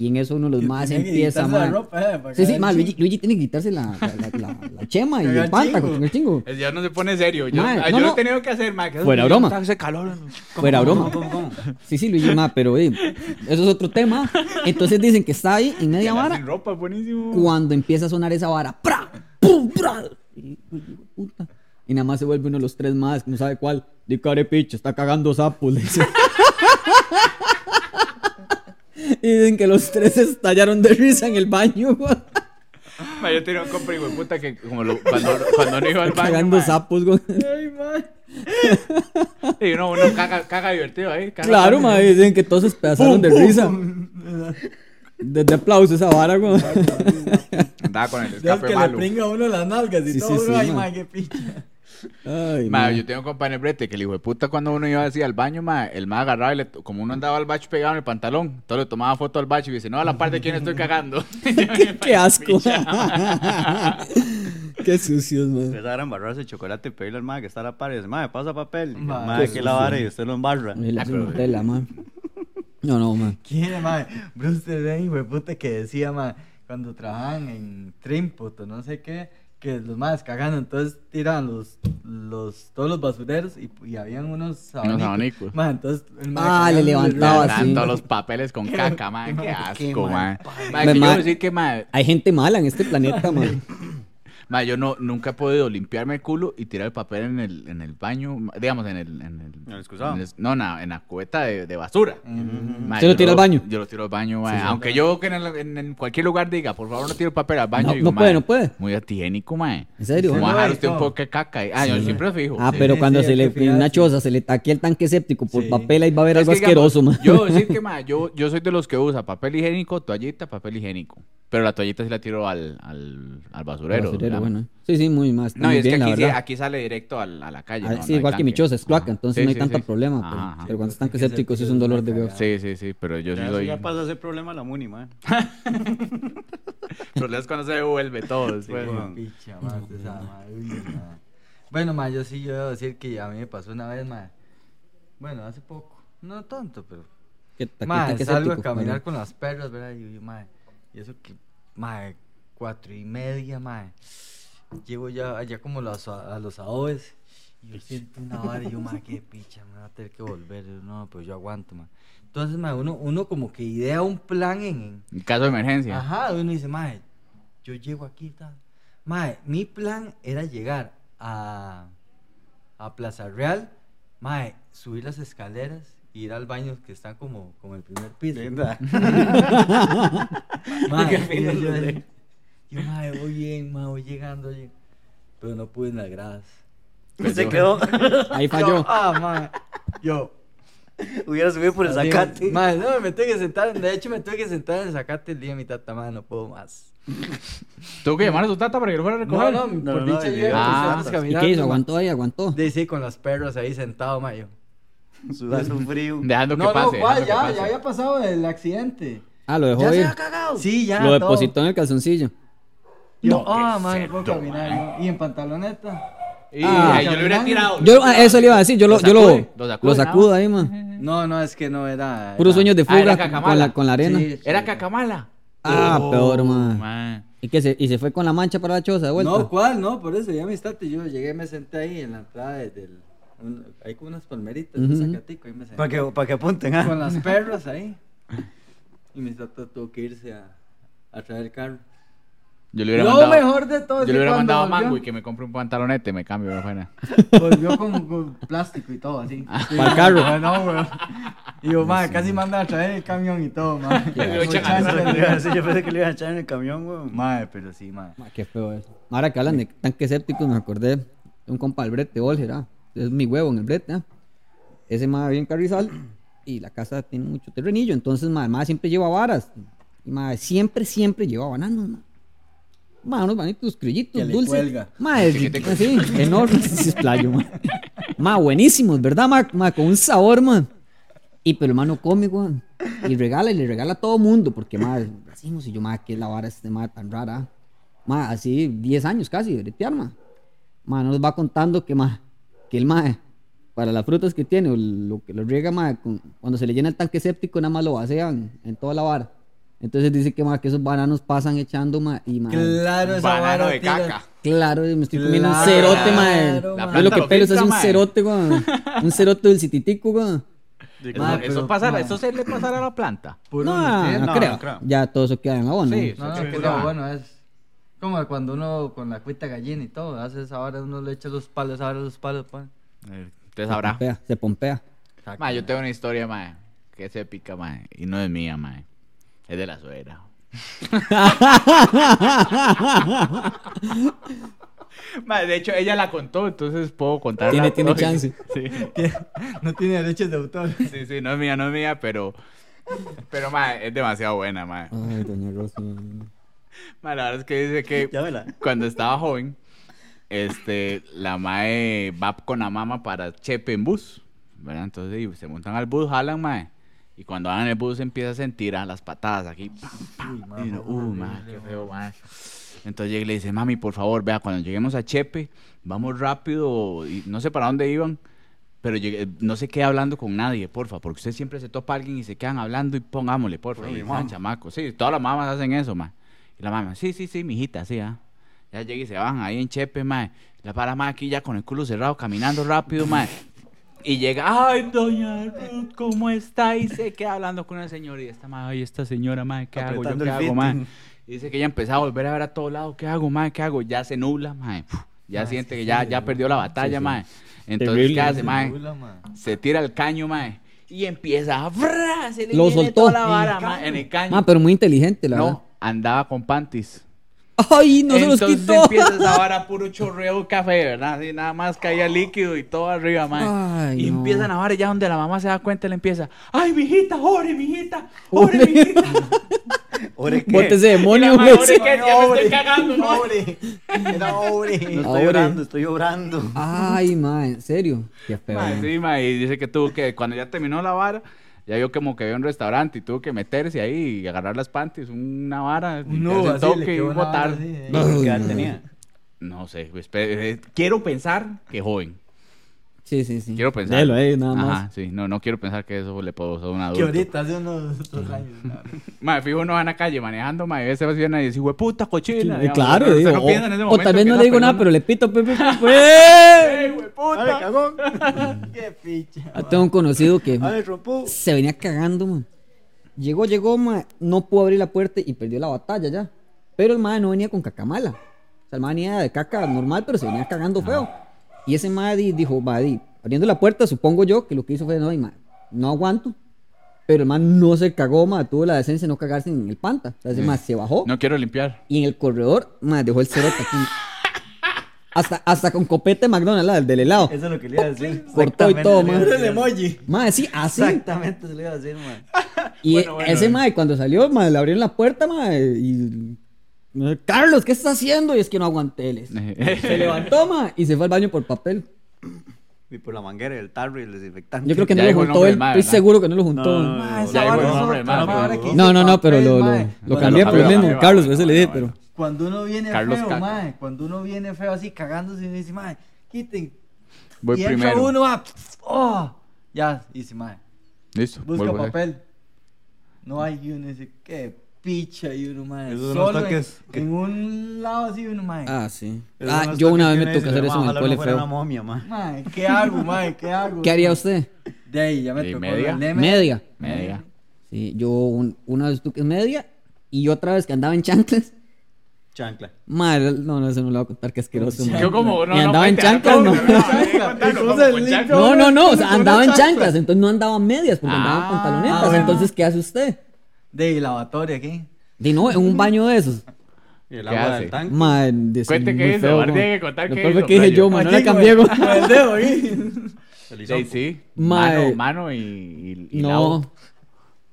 Y en eso uno de los más que empieza, la ropa, eh, para Sí, sí, el Luigi, tiene que quitarse la, la, la, la- la chema y el panta con el chingo. El ya no se pone serio. Yo, ah, no, yo lo no. he tenido que hacer, mae. que Fuera broma. Hace calor. Fuera broma. ¿Cómo, cómo? Sí, sí, Luigi, mae, pero eh, eso es otro tema. Entonces dicen que está ahí en media vara Sin ropa, buenísimo. cuando empieza a sonar esa vara, ¡pra! ¡pum! ¡pra! Y, puta. Y nada más se vuelve uno de los tres más, que no sabe cuál. Di carepicho, está cagando sapos. le dice. y dicen que los tres estallaron de risa en el baño. Mae, yo tenía un compa, hijo de puta, que como lo, cuando, cuando no iba al baño, cagando mae, sapos, güey. Ay, ma. y uno, uno caga, caga divertido ahí. caga Claro, madre, dicen que todos se despedazaron de risa. Desde aplauso esa vara, güey. Andaba con el Ya es escape que le malo. pringa a uno las nalgas y Sí, todo. sí, sí, Ay, ma. ma, qué picha. Ay, Ma, yo tengo un compa en el brete que el hijo de puta cuando uno iba así al baño, ma, el ma agarraba y le, como uno andaba al bache pegado en el pantalón, entonces le tomaba foto al bache y dice, no, a la parte de quién estoy cagando. Qué asco. Qué sucios, man. Empezaron a embarrarse el chocolate y pedirle al mae que está a la par y dice, mae, pasa papel. Qué que la vara y usted lo embarra. Y Ah, Nutella, man. No, no, man. ¿Quién es, ma? Bruce Wayne, güey, puta, que decía, ma, cuando trabajaban en Trimput o no sé qué, que los más cagando, entonces tiraban los, los, todos los basureros y, y habían unos abanicos. abanicos. Ma, entonces, el ma Ah, le levantaba Le así. todos los papeles con caca, man, qué asco, man. padre. Ma, Me que yo ma- quiero decir que, ma, Hay gente mala en este planeta, man. Ma, yo no, nunca he podido limpiarme el culo y tirar el papel en el, en el baño, ma, digamos, en el... En el, ¿En el excusado? en el- no, no, en la cubeta de, de basura. Ma, ¿Usted lo tira al baño? Yo lo tiro al baño, ma. Aunque yo que en, el- en- en cualquier lugar diga, por favor, no tire el papel al baño. No, digo, no puede, ma, no puede. Muy antihigiénico, ma. ¿En serio? Como no, usted un poco de caca. Ah, yo siempre fijo. Ah, sí. pero Sí, cuando sí, se le en una choza se le taque el tanque séptico por Sí. papel, ahí va a haber algo asqueroso, man. Yo decir que, ma, yo, yo soy de los que usa papel higiénico, toallita, papel higiénico. Pero la toallita sí la tiro al, al, al basurero. Basurero, bueno. Sí, sí, muy más. No, y es que bien, la aquí, sí- aquí sale directo al- a la calle. Ah, no- sí, no igual que mi choza es cloaca, entonces Sí, no hay sí, tanto sí. problema. Ajá, Pero, ajá. pero cuando es Sí, tanque porque ese séptico sí es es un dolor de cagada. Sí, sí, sí, pero yo sí Ya, soy... ya pasa a ser problema la Muni, mae. Pero es cuando se devuelve todo después. Sí, Qué weón. picha, ma, de esa ma, uy, ma. Bueno, ma, yo sí, yo debo decir que a mí me pasó una vez, ma. Bueno, hace poco. No tanto, pero. Que taque- Ma, salgo a caminar con las perras, ¿verdad? Y yo, ma, y eso que, ma, cuatro y media, ma. Llego ya allá como los, a los adobes. Y yo siento una vara y yo, ma, qué picha, me va a tener que volver. Yo, no, pues yo aguanto, ma. Entonces, ma, uno, uno como que idea un plan en- caso de emergencia. Ajá, uno dice, mae, yo llego aquí, tal. Mae, mi plan era llegar a, a Plaza Real, mae, subir las escaleras ir al baño que están como, como el primer piso. Linda. Mae, yo, yo, yo, mae, voy bien, mae, voy llegando, llego. pero no pude en las gradas. Se quedó. Ahí Yo, falló. ah, mae, yo. Hubiera subido por el así, zacate. Mae, no, me tuve que sentar, de hecho me tuve que sentar en el zacate el día de mi tata, mae, no puedo más. ¿Tuvo que llamar a su tata para que lo fuera a recoger? no, No, por no, dicha no, yo ah, ¿Y qué hizo? ¿Aguantó ahí? ¿Aguantó? De sí, con las perras ahí sentado, mayo. Sudando frío. Dejando que No, pase. no, Ya, pase. ya había pasado el accidente. Ah, lo dejó ¿Ya se ir. había cagado? Sí, ya. Lo todo. depositó en el calzoncillo. Yo, No, ah, man, puedo caminar. Y en pantaloneta. Y Ah. yo le hubiera tirado. Yo, ah, eso le iba a decir, yo lo, Lo yo lo, lo sacude, lo sacudo ahí, man. No, no, es que no era. Puros era- sueños de Ah, era fuga cacamala. con la, con la arena. Sí. Era cacamala. Ah, Oh, peor, man. man. ¿Y, qué se, ¿Y se fue con la mancha para la choza de vuelta? No, ¿cuál? No, por eso, ya me estate. Yo llegué, me senté ahí en la entrada de- del. un- hay como unas palmeritas, un Ujú. zacatico, ahí me senté. Para que, para que apunten, ¿ah? Con las perras ahí. Y mi tata tuvo que irse a, a traer el carro. Yo le hubiera Lo mandado. mejor de todo Yo le hubiera mandado a Mango y que me compre un pantalonete, me cambio, no fuera. Volvió con, con plástico y todo así. Para el carro. No, weón. Y yo, madre, casi manda a traer el camión y todo, madre. Sí, yo pensé que le iban a echar en el camión, weón. Madre, pero sí, madre. Ma, qué feo eso. Ahora que hablan de tanques sépticos, me acordé de un compa del brete, Olger, ah. Es mi huevo en el brete, ah. Ese ma bien carrizal y la casa tiene mucho terrenillo, entonces ma, el ma siempre lleva varas. Y ma, siempre, siempre lleva bananos, ma. Ma, unos banitos crillitos, Que le dulces. cuelga. Ma, es, sí, enormes, sí, es playo, ma. Ma, buenísimos, ¿verdad, ma? Ma, con un sabor, ma. Y pero el ma no come, weón. Y regala, y le regala a todo mundo, porque, ma, decimos, y yo, ma, que la vara este ma tan rara. Ma, así 10 años casi de bretear, ma. Ma, nos va contando que, ma, que el ma, para las frutas que tiene, o lo que lo riega, ma, con- cuando se le llena el tanque séptico, nada más lo vacían en toda la vara. Entonces dice que, ma, que esos bananos pasan echando, ma, y, ma, Claro, esa Banano vara de tira- caca. Claro, me estoy comiendo un Claro, cerote, ma. claro, La ma. Ve lo que lo pelos es un ma. cerote, weón. Un cerote del cititico, weón. Eso, Ma, eso pero, pasará, ma. eso se le pasará a la planta. No, no, no, creo. no creo. Ya todo eso queda en la bona. Sí, No, no, Sí, pero bueno, es como cuando uno con la cuita gallina y todo, hace esa hora uno le echa los palos, ahora los palos, pues. Eh, Usted Se sabrá. pompea, se pompea. Ma, yo tengo una historia, ma, que es épica, ma, y no es mía, ma. Es de la suegra. Ma, de hecho, ella la contó, entonces puedo contar. Tiene- tiene chance. Sí, No tiene derechos de autor. sí, sí, no es mía, no es mía, pero. Pero, ma, es demasiado buena, ma. Ay, doña Rosa. Ma, la verdad es que dice que Llámela. cuando estaba joven, este, la mae va con la mamá para Chepe en bus, ¿verdad? Entonces y se montan al bus, jalan, mae. Y cuando van en el bus empieza a sentir a las patadas aquí. pam, pam, y uno, uh, mae, qué feo, mae. Entonces llega y le dice, mami, por favor, vea, cuando lleguemos a Chepe, vamos rápido, y no sé para dónde iban, pero llegué- no se quede hablando con nadie, porfa, porque usted siempre se topa a alguien y se quedan hablando y pongámosle, porfa. Pero Y están mamá. chamacos, sí, todas las mamás hacen eso, ma. Y la mamá, sí, sí, sí, mijita, sí, ah. Ya llega y se van ahí en Chepe, ma. La para ma aquí ya con el culo cerrado, caminando rápido, ma. Y llega, ay, doña Ruth, ¿cómo está? Y se queda hablando con una señora. Y esta ma, ay, esta señora, ma, ¿qué hago? ¿Yo qué hago, ma? fitting. Y dice que ella empezó a volver a ver a todos lados, ¿qué hago, ma? ¿Qué hago? Ya se nubla, ma. Ya siente que ya, ya perdió la batalla, ma. Entonces, Terrible. ¿qué hace, ma? Nubla, ma. Se tira el caño, ma. Y empieza a... ¡fra! Se le Lo viene soltó. toda la vara, en el caño. Ma, pero muy inteligente, la no, andaba con panties. Ay, no se los Entonces quitó. empieza esa vara puro chorreo de café, ¿verdad? Así nada más caía líquido y todo arriba, man. Ay, y no. empiezan a vara ya donde la mamá se da cuenta, le empieza, ay, mijita, ore, mijita, ore, mijita. ¿Ore qué? Bótese Y demonio, güey. "Ore, ¿qué? Ya me estoy cagando, ¿no?" Era obre. No estoy llorando, estoy llorando. Ay, ma, en serio. Qué feo. Ma, ma. sí, ma, y dice que tuvo que, cuando ya terminó la vara, ya vio como que había un restaurante y tuvo que meterse ahí y agarrar las panties, una vara, No, le toque y botar. eh. ¿Qué edad tenía? No sé, pues, eh, quiero pensar que joven. Sí, sí, sí. Quiero pensar. Ahí, nada más. Ajá, sí, no, no quiero pensar que eso le puedo a un Que adulto. ahorita, hace unos dos años. ¿no? Mae, fijo, uno va en la calle manejando, mae, y ese va a y dice, puta cochina. Sí, claro, usted digo, no piensa en ese o, o tal vez que no le digo nada, pero le pito, pe, pe, pe, pe. ¡Ey, hueputa! ¡Ale, cagón! Qué picha. Ah, Tengo un conocido que se venía cagando, man. Llegó, llegó, man, no pudo abrir la puerta y perdió la batalla ya. Pero el man no venía con caca mala. O sea, el man venía de caca normal, pero se venía cagando feo. Y ese man di- dijo, di, abriendo la puerta, supongo yo que lo que hizo fue, no, y, man, no aguanto. Pero el man no se cagó, man, tuvo la decencia de no cagarse en el panta. O sea, ese man se bajó No quiero limpiar. y en el corredor, man, dejó el cerote aquí. Hasta, hasta con copete de McDonald's, la del helado. Eso es lo que le iba a decir. Cortó y todo, man. el emoji. Man, sí, así. Exactamente se lo iba a decir, man. Y Bueno, bueno, ese mae, cuando salió, mae, le abrieron la puerta, mae, y... Carlos, ¿qué estás haciendo? Y es que no aguanté. les. Se levantó, mae, y se fue al baño por papel. Y por la manguera y el tarro y el desinfectante. Yo creo que Ya no lo dijo el juntó nombre él. del mae, Estoy ¿verdad? seguro que no lo juntó. No, No, no, Ma, Ya el nombre, ma, no, no, pero lo, lo, ma. lo cambié por el cambió, mismo. cambió, Carlos, bueno, ese le dije, bueno, pero... Cuando uno viene Carlos feo, Caca. mae, cuando uno viene feo así cagándose y dice, mae, quiten. Voy y entra primero. uno, va, oh, ya, dice, mae, Listo. busca vuelvo a hacer. papel. No hay, y uno dice, qué picha, y uno, mae, Esos son los solo en, que- en un lado así, uno, mae, Ah, sí. Esos Ah, yo una vez que me tocó hacer eso en el cole no fuera feo. una momia, ma. mae, ¿qué hago, mae, qué hago? ¿Qué haría usted? De ahí, ya me ¿Y tocó. media? Media. Media. Sí, yo un- una vez tuve media y otra vez que andaba en chanclas. Chancla. Madre, no, no, eso no lo voy a contar, que asqueroso. madre. Yo como, no, Y no, andaba en cuéntala, chanclas, no. No, no, no, o sea, andaba en chanclas, entonces no andaba en medias, porque andaba en Ah, pantalonetas. bueno. Entonces, ¿qué hace usted? De lavatoria aquí. Di no, en un baño de esos. Y el ¿Qué agua hace? del tanque. Madre, de Cuente qué hizo, como- hay que contar qué hizo, que dije yo, Manuela Aquí, Cambiego. con- con el dedo ahí. El Sí, sí. Mano, mano y, y, No,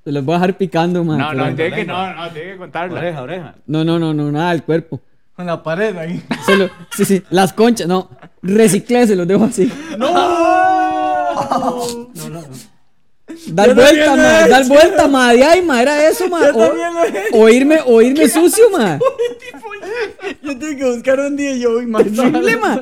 se los voy a dejar picando, man. No, no, tiene que, no, no, tiene que contarla. Oreja, oreja. no, no, no, no, nada del cuerpo. Con la pared ahí. Se lo- sí, sí, las conchas, no. Reciclé, se los dejo así. Dar Yo vuelta, ma, dar vuelta, ma, de ahí, ma, era eso, ma. Yo O, también lo he hecho. o irme, o irme sucio, ma. Yo tengo que buscar un día y yo voy más Terrible, ma.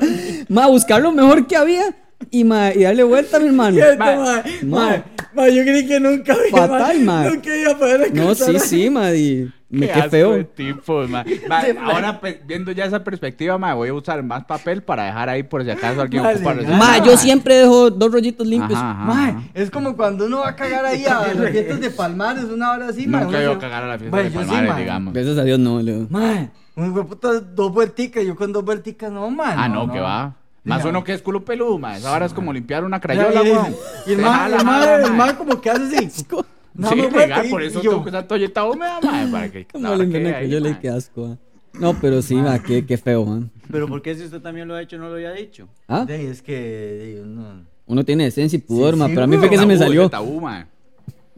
Ma, buscar lo mejor que había y, ma, y darle vuelta, mi hermano. Ma, Ma, ma, ma, yo creí que nunca iba Fatal, ma. Nunca iba a poder No, sí, sí, ma, y me Qué qué feo. de tipos, ma. Ma, ahora pe- viendo ya esa perspectiva, ma, voy a usar más papel para dejar ahí por si acaso alguien Vale, ocupa resolver. Ma, yo siempre dejo dos rollitos limpios. Ajá, ajá, Ma, ajá. es como cuando uno va a cagar ahí a las fiestas de Palmares, una hora así, ma. Nunca se- a cagar a la fiesta Ma, de yo sí, Palmares, ma. digamos. Gracias a Dios, no, Leo. Ma, un puta, dos vuelticas, yo con dos vuelticas no, man. Ah, no, que va. Más Diga. uno que es culo peludo, ma. Esa hora es como limpiar una Y, crayola, weón. y el el jala, el ma. como que hace así. No, sí, me legal, por eso yo- tengo que usar toalleta húmeda, ma, para que ahora le ahí, yo le qué asco, ah. No, pero sí, ma, qué, qué feo, man. Pero ¿por qué si usted también lo ha hecho no lo había dicho? ¿Ah? De, es que de, no. Uno tiene decencia y pudor, Sí, ma, sí, pero a mí fue que se me salió. tabú, ma.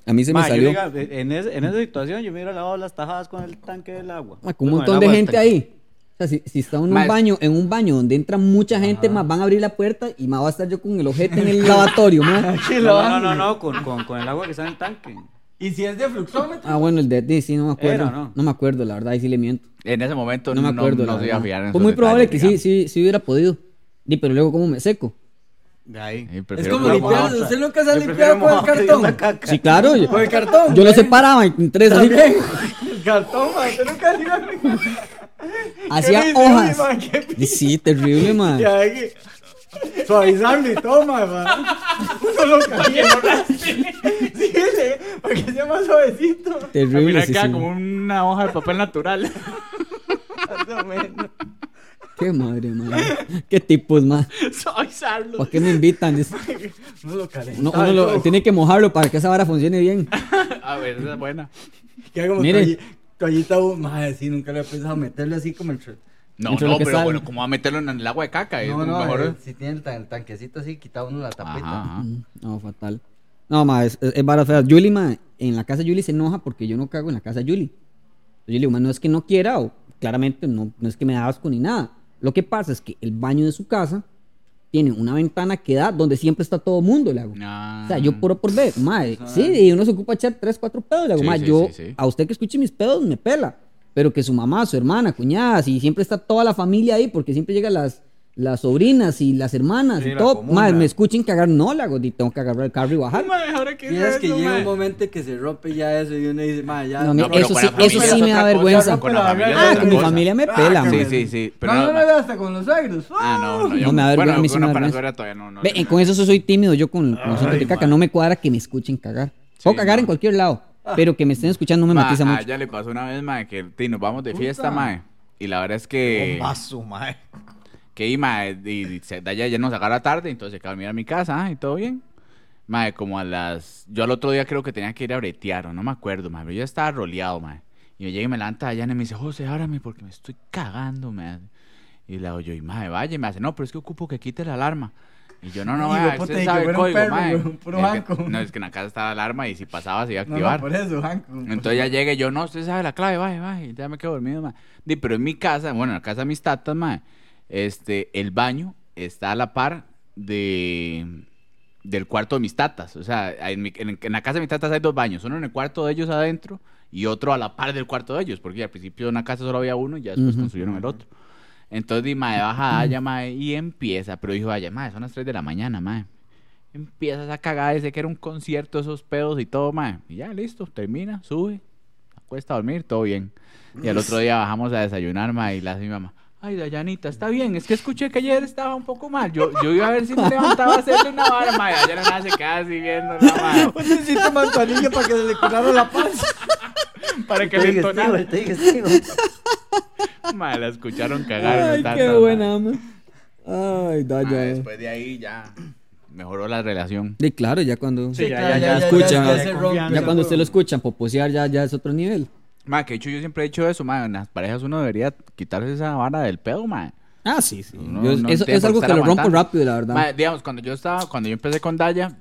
A mí se me Ma, yo salió. diga, en, ese- en esa situación yo me hubiera lavado las tajadas con el tanque del agua. Ma, con un el montón de gente ahí. O sea, si, si está en un Ma, baño, en un baño donde entra mucha gente, más van a abrir la puerta y más va a estar yo con el ojete en el lavatorio, ma. No, no, no, no, no, con, con, con el agua que está en el tanque. Y si es de fluxómetro. Ah, bueno, el de sí, no me acuerdo. Era, ¿no? ¿no? me acuerdo, la verdad, ahí sí le miento. En ese momento No me acuerdo, no, la se iba a fiar en Fue esos muy probable que detalles, sí, digamos. sí, sí hubiera podido. Di, pero luego, ¿cómo me seco? De ahí. Es prefiero como limpiar. Usted nunca se ha Yo limpiado con el cartón. caca. Sí, claro. Yo, Con el cartón. yo lo separaba en tres, así. El cartón, man. Usted nunca se limpiado. Hacía Qué horrible, hojas. man, sí, terrible, man. Ya, que suavizarlo y todo, man. Uno lo calienta. Sí, le- para que sea más suavecito. Terrible, final sí, queda sí. como una hoja de papel natural. Más o menos. Qué madre, man. Qué tipos, man. Suavizarlo. ¿Para qué me invitan? Uno lo calienta. Uno, uno lo- tiene que mojarlo para que esa vara funcione bien. A ver, esa es buena. Queda como Mire. Toalli- toallita, madre, sí, nunca le he pensado meterle así como el... No, no, pero sale. bueno, ¿cómo va a meterlo en el agua de caca? No, no, mejor. eh, si tiene el, tan- el tanquecito así, quita uno la tapita. Ajá, ajá. Mm, No, fatal. No, ma, es, es, es. Julie, ma, en la casa de Julie se enoja porque yo no cago en la casa de Julie. Yo le digo, ma, no es que no quiera o claramente no, no es que me da asco ni nada. Lo que pasa es que el baño de su casa tiene una ventana que da donde siempre está todo mundo, le hago. Ah. O sea, yo puro por ver, madre, sí, y uno se ocupa echar tres, cuatro pedos, le hago, Sí, ma, sí, yo, sí, a usted que escuche mis pedos, me pela, pero que su mamá, su hermana, cuñadas, y siempre está toda la familia ahí, porque siempre llegan las, las sobrinas y las hermanas Sí, y la todo, madre, me escuchen cagar, no, hago, y tengo que agarrar el carro y bajar. Mae, ahora que Y es que llega un momento que se rompe ya eso y uno dice, madre, ya. No, pero eso con sí, la eso es sí me da vergüenza. con la familia Ah, con mi cosa. familia me Ah, pela, que Sí, sí, sí. Pero no, no, no, no, hasta con los suegros. Ah, no, no. Yo, No me da bueno, vergüenza, a mí sí me una da para todavía no. no Ve, le- con eso soy tímido yo con, con los de caca, no me cuadra que me escuchen cagar. Puedo Sí, cagar no. en cualquier lado, pero que me estén escuchando no me Ma, matiza mucho. ella le pasó una vez, mae, que nos vamos de fiesta, mae. Y la verdad es que. Bombazo, mae. Que y, mae, y, y se- de allá ya nos agarra tarde, entonces se quedó a dormir a mi casa, ah, y todo bien. Mae, como a las. Yo al otro día creo que tenía que ir a bretear, o no me acuerdo, mae. Pero yo estaba roleado, mae. Y yo llegué y me levanta allá y me dice, José, ábrame porque me estoy cagando, mae. Y le hago yo, y mae, vaya, y me hace, no, pero es que ocupo que quite la alarma. Y yo, no, no, mae, de usted sabe el código, perro, mae. puro Es que- no, es que en la casa estaba la alarma y si pasaba se iba a No, activar. no, por eso, Hanco. Entonces ya llegué yo, no, usted sabe la clave, vaya, vaya, y ya me quedo dormido, ma. Di, pero en mi casa, bueno, en la casa de mis tatas, ma, este, el baño está a la par de del cuarto de mis tatas. O sea, en, mi- en- en la casa de mis tatas hay dos baños, uno en el cuarto de ellos adentro y otro a la par del cuarto de ellos, porque al principio en una casa solo había uno y ya después construyeron el otro. Entonces, di, mae, baja allá, mae, y empieza, pero dijo, vaya, mae, son las 3 de la mañana, mae. Empiezas a cagar, ese que era un concierto, esos pedos y todo, mae. Y ya, listo, termina, sube, acuesta a dormir, todo bien. Y al otro día bajamos a desayunar, mae, y la hace mi mamá. Ay, Dayanita, está bien, es que escuché que ayer estaba un poco mal. Yo, yo iba a ver si me levantaba a hacerle una vara, mae. Nada se queda así viendo, la mae, Un necesito manzanilla para que se le curara la panza. para que le entonara. testigo. Mae, la escucharon cagar. Ay, no qué tanto, buena, ma. Ay, da, mae. ya. Mae, después de ahí ya mejoró la relación. Sí, claro, ya cuando. Sí, ya, ya, ya, ya, ya, ya, escuchan. Ya cuando usted lo escuchan poposear, ya, ya es otro nivel. Mae, que de hecho yo siempre he dicho eso, mae. En las parejas uno debería quitarse esa vara del pedo, mae. Ah, sí, sí. No, Yo- no eso es algo que lo rompo rápido, la verdad. Mae, digamos, cuando yo estaba, cuando yo empecé con Daya,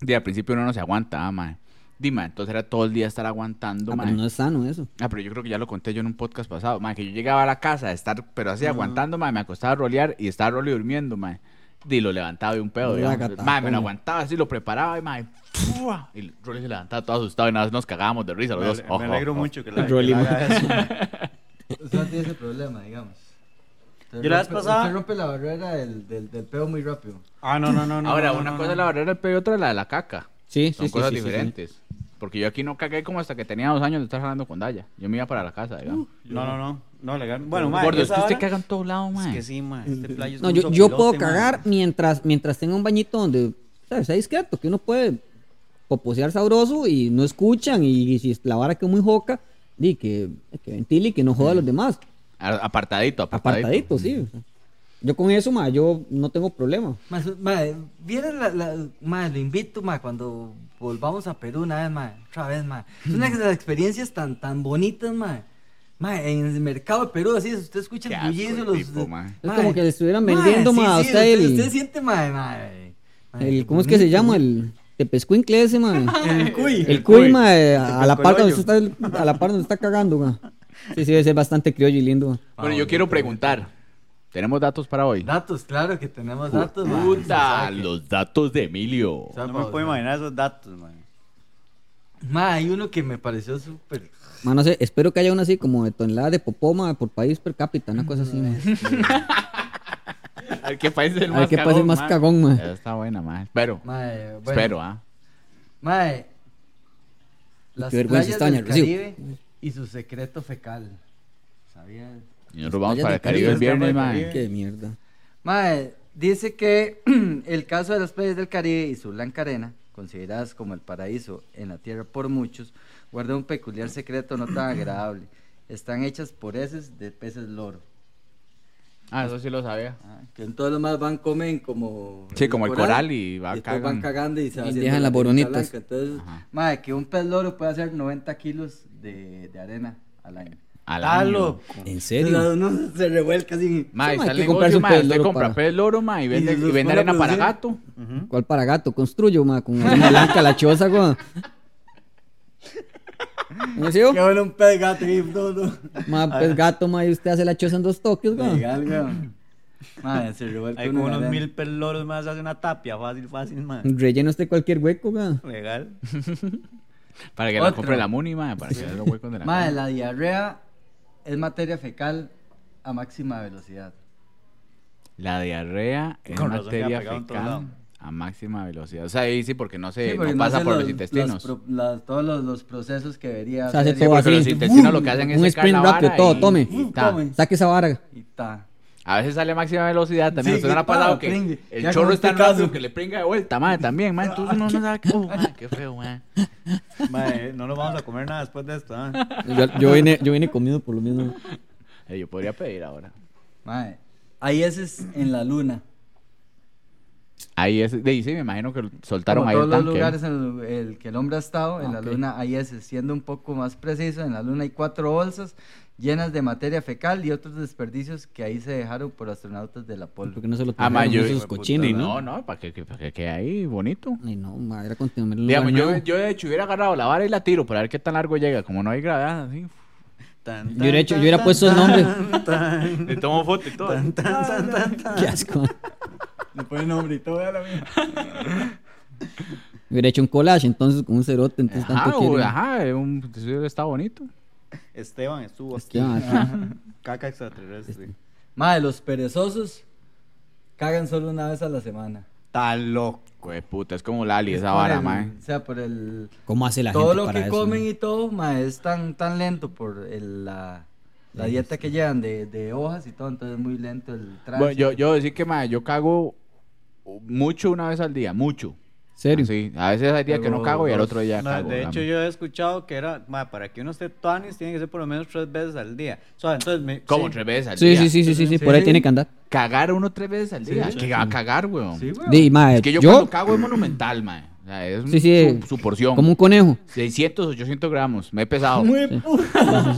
de al principio uno no se aguanta, ah, mae. Dime, entonces era todo el día estar aguantando, Ah, pero no es sano eso. Ah, pero yo creo que ya lo conté yo en un podcast pasado, mae, que yo llegaba a la casa a estar, pero así aguantando, mae, me acostaba a rolear y estaba Rolly durmiendo, mae. Y lo levantaba de un pedo, Mae, me lo toma. aguantaba así, lo preparaba y mae, ¡fua! y Rolly se levantaba todo asustado y nada más nos cagábamos de risa los Me, dos. me alegro mucho que la, que Rolly, la man. haga eso. Usted no tiene ese problema, digamos. Usted Yo la vez rompe- pasada- Usted rompe la barrera del, del, del peo muy rápido. Ah, no, no, no. no Ahora, no, una no, cosa no. es la barrera del pedo y otra es la de la caca. Sí, Son sí, sí, cosas sí, sí, sí. Porque yo aquí no cagué como hasta que tenía dos años de estar hablando con Daya. Yo me iba para la casa, digamos. No, no, no. No, legal. Bueno, mae, Gordo, es que usted caga en todos lados, Es mae. que sí, mae. Este playo es No, yo, yo puedo cagar mientras, mientras tenga un bañito donde, ¿sabes? Sea discreto, que uno puede poposear sabroso y no escuchan y, si la vara que es muy joca, di que, que ventile y que no joda a los demás. Apartadito, apartadito. Apartadito, sí. Yo con eso, ma, yo no tengo problema. Más, viene la, la, mae, lo invito, mae, cuando volvamos a Perú una vez, mae, otra vez, mae. Es una de las experiencias tan, tan bonitas, mae. Mae, en el mercado de Perú, así, usted escucha el bullicio, los... tipo, mae. Es como que le estuvieran vendiendo, sí, mae, a sí, usted usted, el- usted siente, mae. mae, El, ¿Cómo es que se llama? El tepescuincle ese, ma. El cuy. El cuy, ma, eh, a la par donde está, a la par donde está cagando, ma. Sí, sí, debe ser bastante criollo y lindo. ma. Bueno, yo quiero preguntar. ¿Tenemos datos para hoy? Datos, claro que tenemos datos, mae. Puta, que- los datos de Emilio. sabe No me puedo imaginar esos datos, mae. Mae, hay uno que me pareció súper... Ma, no sé, espero que haya una así como de tonelada de popó, ma, por país per cápita, una cosa así, ma. A ver qué país es el más ver qué cagón, pasa el más cagón, ma. Esa Está buena, más. Espero. Mae, bueno. Espero, ¿ah? Mae, las Qué vergüenza playas esta del Rocío. Caribe y su secreto fecal. ¿Sabías? Y nosotros vamos para el Caribe el viernes, mae. el Qué mierda. Mae, dice que el caso de las playas del Caribe y su blanca arena, consideradas como el paraíso en la tierra por muchos, guarda un peculiar secreto no tan agradable. Están hechas por heces de peces loro. Ah, eso sí lo sabía. Ah, Que en todos los más van, comen como... Sí, como el coral y va después cagan. van cagando y se Y dejan la las boronitas. Entonces, Ajá. mae, que un pez loro puede hacer 90 kilos de, de arena al año. Al Está año. loco. ¿En O sea, serio? uno se revuelca así. Mae, Sí, mae, está hay el que comprarse negocio, un mae. pez Usted loro compra para- pez loro, mae, y vende, Y los vende pone a arena para producir. gato. Ujú. ¿Cuál para gato? Construyo, ma, con arena blanca, la choza, güey. ¿No sé yo? Qué bueno un pez gato ahí, no, no. Ma, pues gato, ma, y usted hace la choza en dos toques, güey. Legal, weón. Madre, se revuelca Hay uno como de unos arena. mil peloros más, hace una tapia, fácil, fácil, mae. Relleno usted cualquier hueco, güey. Legal. Para que la Otro. compre la Muni, mae, para que vea los huecos de la Madre, cama. la diarrea es materia fecal a máxima velocidad. La diarrea es Con materia fecal a máxima velocidad. O sea, ahí sí, porque no se Sí, porque no pasa hace por los, los- intestinos. pro- las- todos los, los procesos que debería Se hace hacer. Sí, todo porque así. los intestinos lo que hacen es Un sprint rápido, todo, y- tome. y ta. Tome. Saque esa vara. Y ta. A veces sale a máxima velocidad también. Sí, ¿Usted no le ha pasado pa, que pringue. el Ya chorro como es tan este caso. rápido que le pringa de vuelta, madre, también, madre. Entonces uno no sabe qué. Oh, madre, qué feo, madre. Mae, no nos vamos a comer nada después de esto, ¿ah? Yo, yo vine, yo vine comido por lo mismo. Eh, yo podría pedir ahora. Madre, hay heces en la luna. Ahí es. De ahí sí, me imagino que soltaron Como ahí todos el los tanque. lugares en el, el que el hombre ha estado, en Ah, la luna hay heces. Siendo un poco más preciso, en la luna hay cuatro bolsas llenas de materia fecal y otros desperdicios que ahí se dejaron por astronautas del Apolo. Porque no se lo Ah, ma, yo- esos de Sí, ¿no? no, no, para que, para que quede ahí bonito. Ay, no, ma, era continuar en un Digamos, yo, yo de hecho hubiera agarrado la vara y la tiro para ver qué tan largo llega. Como no hay gravedad, así. Tan, Yo hubiera hecho- yo hubiera tan, puesto el tan, nombre. tan, Le tomo foto y todo. tan, tan, tan, tan, tan. Qué asco. Le pone nombre y todo, la mía. Hubiera hecho un collage entonces con un cerote, entonces Ajá, tanto o- ajá, un, está bonito. Esteban estuvo aquí. Esteban, ajá. Caca extraterrestre. Madre, los perezosos cagan solo una vez a la semana. Está loco. Güey, puta, es como Lali Es esa vara, el- mae. O sea, por el... ¿Cómo hace la todo gente lo para que eso? comen y todo, ma, es tan, tan lento por el- la, la Sí, dieta que llevan de, de hojas y todo, entonces es muy lento el tránsito. Bueno, yo, yo decir que, mae, yo cago mucho una vez al día, mucho. ¿Serio? Sí, a veces hay días que no cago y al otro día No, cago. de hecho, yo he escuchado que era, ma, para que uno esté tuanis, tiene que ser por lo menos tres veces al día. O sea, entonces, me, ¿Cómo? sí. ¿Tres veces al Sí, día? sí, sí, sí, sí, sí, por ahí tiene que andar. Cagar uno tres veces al día. Sí. que va a cagar, weón. Sí, güey. Di, mae, Es que yo, yo, cuando cago es monumental, mae. Sea, es Sí, sí. su, su porción. como un conejo. 600, 800 gramos. Me he pesado. Sí,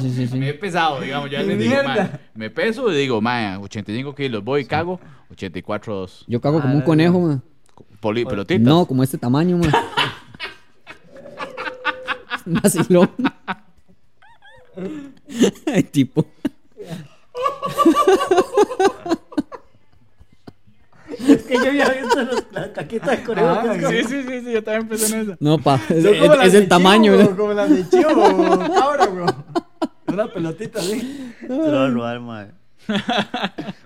sí, sí, sí. Me he pesado, digamos. Ya ¡Qué les digo, mae, me peso y digo, mae, 85 kilos. Voy y cago, 84, 2. Yo cago como un Ah, conejo, man. Poli, pelotitas. No, como este tamaño, man. Vacilón. Ay, tipo. Es que yo había visto los, la caquita de conejo. Ah, que es como- Sí, sí, sí, sí, yo también pensé en eso. No, pa. Es, es- las el tamaño, chivo, ¿no? Como las de chivo, cabra, güey. Una pelotita así. Se lo va a robar, madre.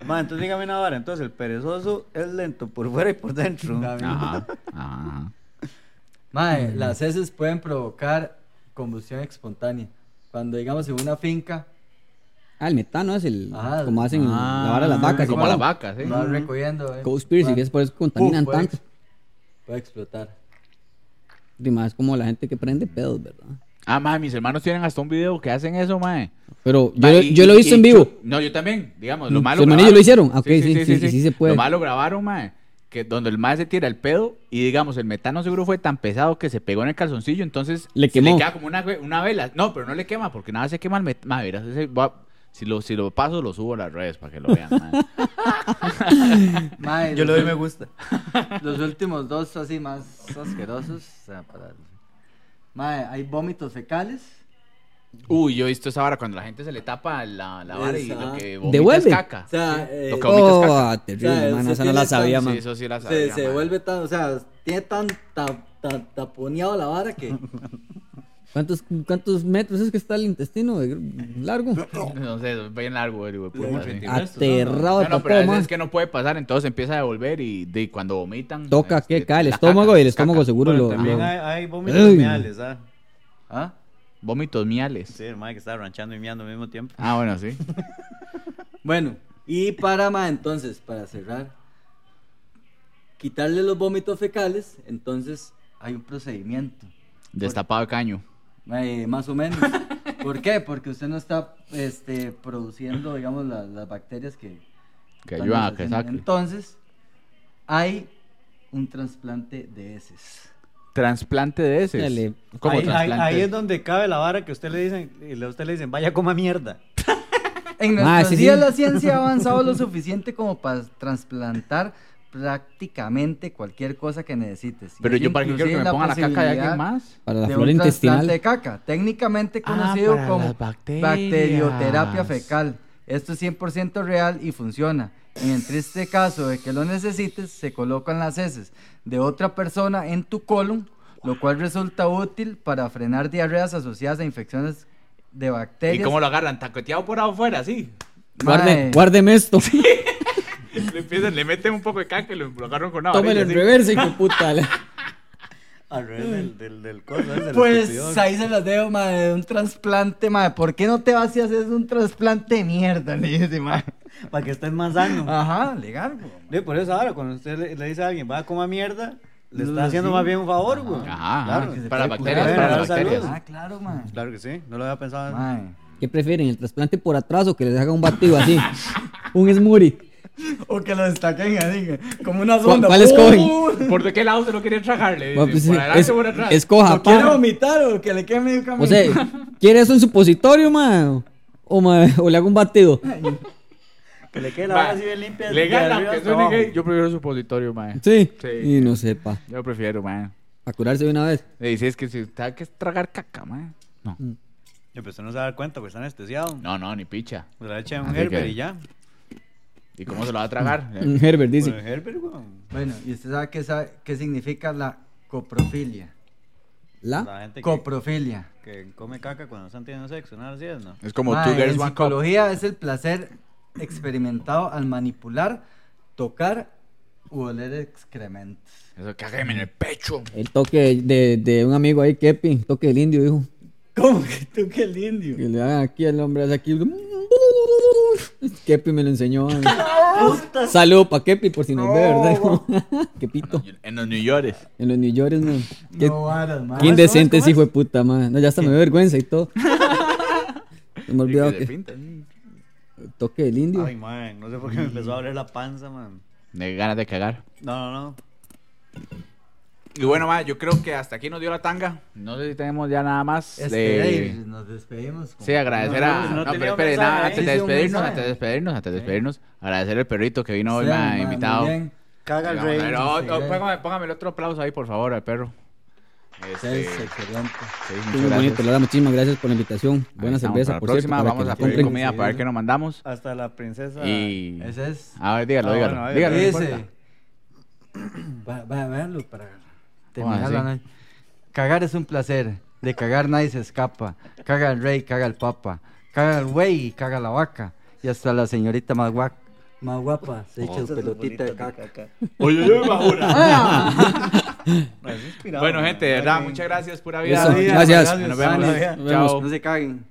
Ma, entonces dígame una vara. Entonces, el perezoso es lento por fuera y por dentro. Ajá, ajá. Mae, las heces pueden provocar combustión espontánea. Cuando digamos en una finca, Ah, el metano es el. Ah, como hacen en Ah, la vara de las vacas. Como todo. las vacas, ¿sí? vas recogiendo, eh. Va- que es por eso que contaminan puede tanto. Puede explotar. Y más como la gente que prende pedos, ¿verdad? Ah, mae, mis hermanos tienen hasta un video que hacen eso, mae. Pero yo, y- yo lo he visto en vivo. yo- no, yo también, digamos, lo Mm, malo. ¿sus hermanillos lo hicieron? Ah, ok, sí, sí, sí, sí se puede. Lo malo grabaron, mae, que donde el mae se tira el pedo y digamos, el metano seguro fue tan pesado que se pegó en el calzoncillo, entonces Le se quemó. le queda como una, una vela. No, pero no le quema porque nada se quema el metano. Si lo, si lo paso, lo subo a las redes para que lo vean. Mae, Yo le doy me gusta. Los últimos dos así más asquerosos. O sea, para... Mae, hay vómitos fecales. Uy, yo he visto esa vara cuando la gente se le tapa la, la vara y lo Esa. que vomita ¿Devuelve? es caca. O sea, eh, lo que vomita es caca. Oh, terrible, O sea, man. se Esa no tiene la sabía, tan- man. Sí, eso sí la Se, sabía, se mae. vuelve tan, o sea, tiene tan ta- ta- taponeado la vara que. ¿Cuántos, ¿Cuántos metros es que está el intestino largo? No sé, bien largo. 29. Aterrado de No, no, pero a todo, veces es que no puede pasar, entonces empieza a devolver y de, cuando vomitan. Toca este, que cae el estómago caca, y el caca. estómago seguro Bueno, lo. también lo- hay, hay vómitos Ay. miales, ¿ah? ¿Ah? Vómitos miales. Sí, el que estaba ranchando y miando al mismo tiempo. Ah, bueno, sí. Bueno, y para más, entonces, para cerrar, quitarle los vómitos fecales, entonces hay un procedimiento. Destapado de caño. Eh, más o menos. ¿Por qué? Porque usted no está este, produciendo, digamos, la- las bacterias que, Que a que saque. Entonces, hay un trasplante de heces. Trasplante de. Dale. ¿Cómo ahí, ahí- trasplante? ahí es donde cabe la vara que usted le dicen, y le- usted le dicen, vaya coma mierda. En Ah, nuestros sí, días sí. la ciencia ha avanzado lo suficiente como para trasplantar prácticamente cualquier cosa que necesites. Pero Y yo para qué quiero que me pongan la caca de alguien más. Para la de flora intestinal. de caca, técnicamente Ah, conocido como bacterioterapia fecal. Esto es 100% real y funciona. En el triste caso de que lo necesites, se colocan las heces de otra persona en tu colon, lo cual resulta útil para frenar diarreas asociadas a infecciones de ¿Y bacterias. cómo lo agarran? Tacoteado por afuera, así. Guarde, guárdeme esto. Le, empiezan, le meten un poco de caca y lo, lo agarran con una Tómelo en reversa, hijo de puta. Al revés del, del, del Pues estupidón. ahí se las dejo, madre, de un trasplante, madre. ¿Por qué no te vas y haces un trasplante de mierda? Le dice, madre. Para que estés más sano. Ajá, legal, güey. Sí, por eso ahora, cuando usted le, le dice a alguien, va a comer mierda, le está haciendo sí. más bien un favor, güey. Ajá, Claro, ajá. que para bacterias, cuidar, para las salud. bacterias. Ah, claro, madre. Claro que sí, no lo había pensado. Madre. ¿Qué prefieren? ¿El trasplante por atrás o que les haga un batido así? un smoothie. O que lo destaquen así, como una ¿Cuál, sonda. cuál escogen? ¿Por de qué lado se lo quiere tragar? Le Bueno, pues, ¿Por adelante es- o por atrás? escoja, ¿Lo quiere vomitar o que le quede medio camino? O sea, ¿quiere eso en supositorio, man? O, ma- o le hago un batido. Que le quede la vara así bien limpia. Legal, aunque yo prefiero supositorio, man. Sí. Sí. Y no sepa. Yo prefiero, man. Para curarse de una vez. Le dice, es que si usted hay que tragar caca, man. No, Ya, pero usted no se va a dar cuenta, porque está anestesiado. no, no, ni picha. Se la echa un que- y ya. ¿Y cómo se lo va a tragar? Herbert dice. Pues, Herbert, güey. Bueno, ¿y usted sabe qué, sabe qué significa la coprofilia? ¿La? La gente que, Coprofilia. que come caca cuando están teniendo sexo, nada así es, ¿no? Es como Mae, Two Girls en psicología es el placer experimentado al manipular, tocar u oler excrementos. Eso, cágame en el pecho. El toque de, de un amigo ahí, Kepi. Toque del indio, dijo. ¿Cómo que tú que el indio? Que le hagan aquí al hombre, hace aquí. Kepi me lo enseñó. man. puta. Salud pa' Kepi por si nos ve, ¿verdad? Qué pito. En los New York. En los New York, man. Qué, No varas, man. qué indecente ese hijo de puta, man. No, ya hasta me dio vergüenza y todo. Me ha olvidado Que toque del indio. Ay, man, no sé por qué me empezó a doler la panza, man. De ganas de cagar. No, no, no. Y bueno, ma, yo creo que hasta aquí nos dio la tanga. No sé si tenemos ya nada más. De- nos despedimos. con- Sí, agradecer No, a. no, No, no pero espere, mensaje nada, ahí, antes de despedirnos, mensaje. antes de despedirnos, antes de despedirnos. Agradecer al perrito que vino hoy, Sí, me ma, invitado. Caga el rey. póngame, póngame el otro aplauso ahí, por favor, al perro. Este, Sí, excelente. sí, muchas gracias. bonito, muchísimas gracias por la invitación. Ahí Buena estamos, cerveza, para por la próxima cierto, vamos a la pedir comida para ver qué nos mandamos. Hasta la princesa. Y. Ese es. A ver, dígalo, Ah, dígalo. bueno, a ver, dígalo, Dice. véanlo para Noche. Cagar es un placer. De cagar nadie se escapa. Caga el rey, caga el papa. Caga el güey y caga la vaca. Y hasta la señorita más guapa. Más guapa se echa su pelotita de caca. Oye, yo me bajura. No, es inspirado, Bueno, gente, de verdad, muchas gracias, pura vida. gracias. Nos vemos. Gracias. Chao. No se caguen.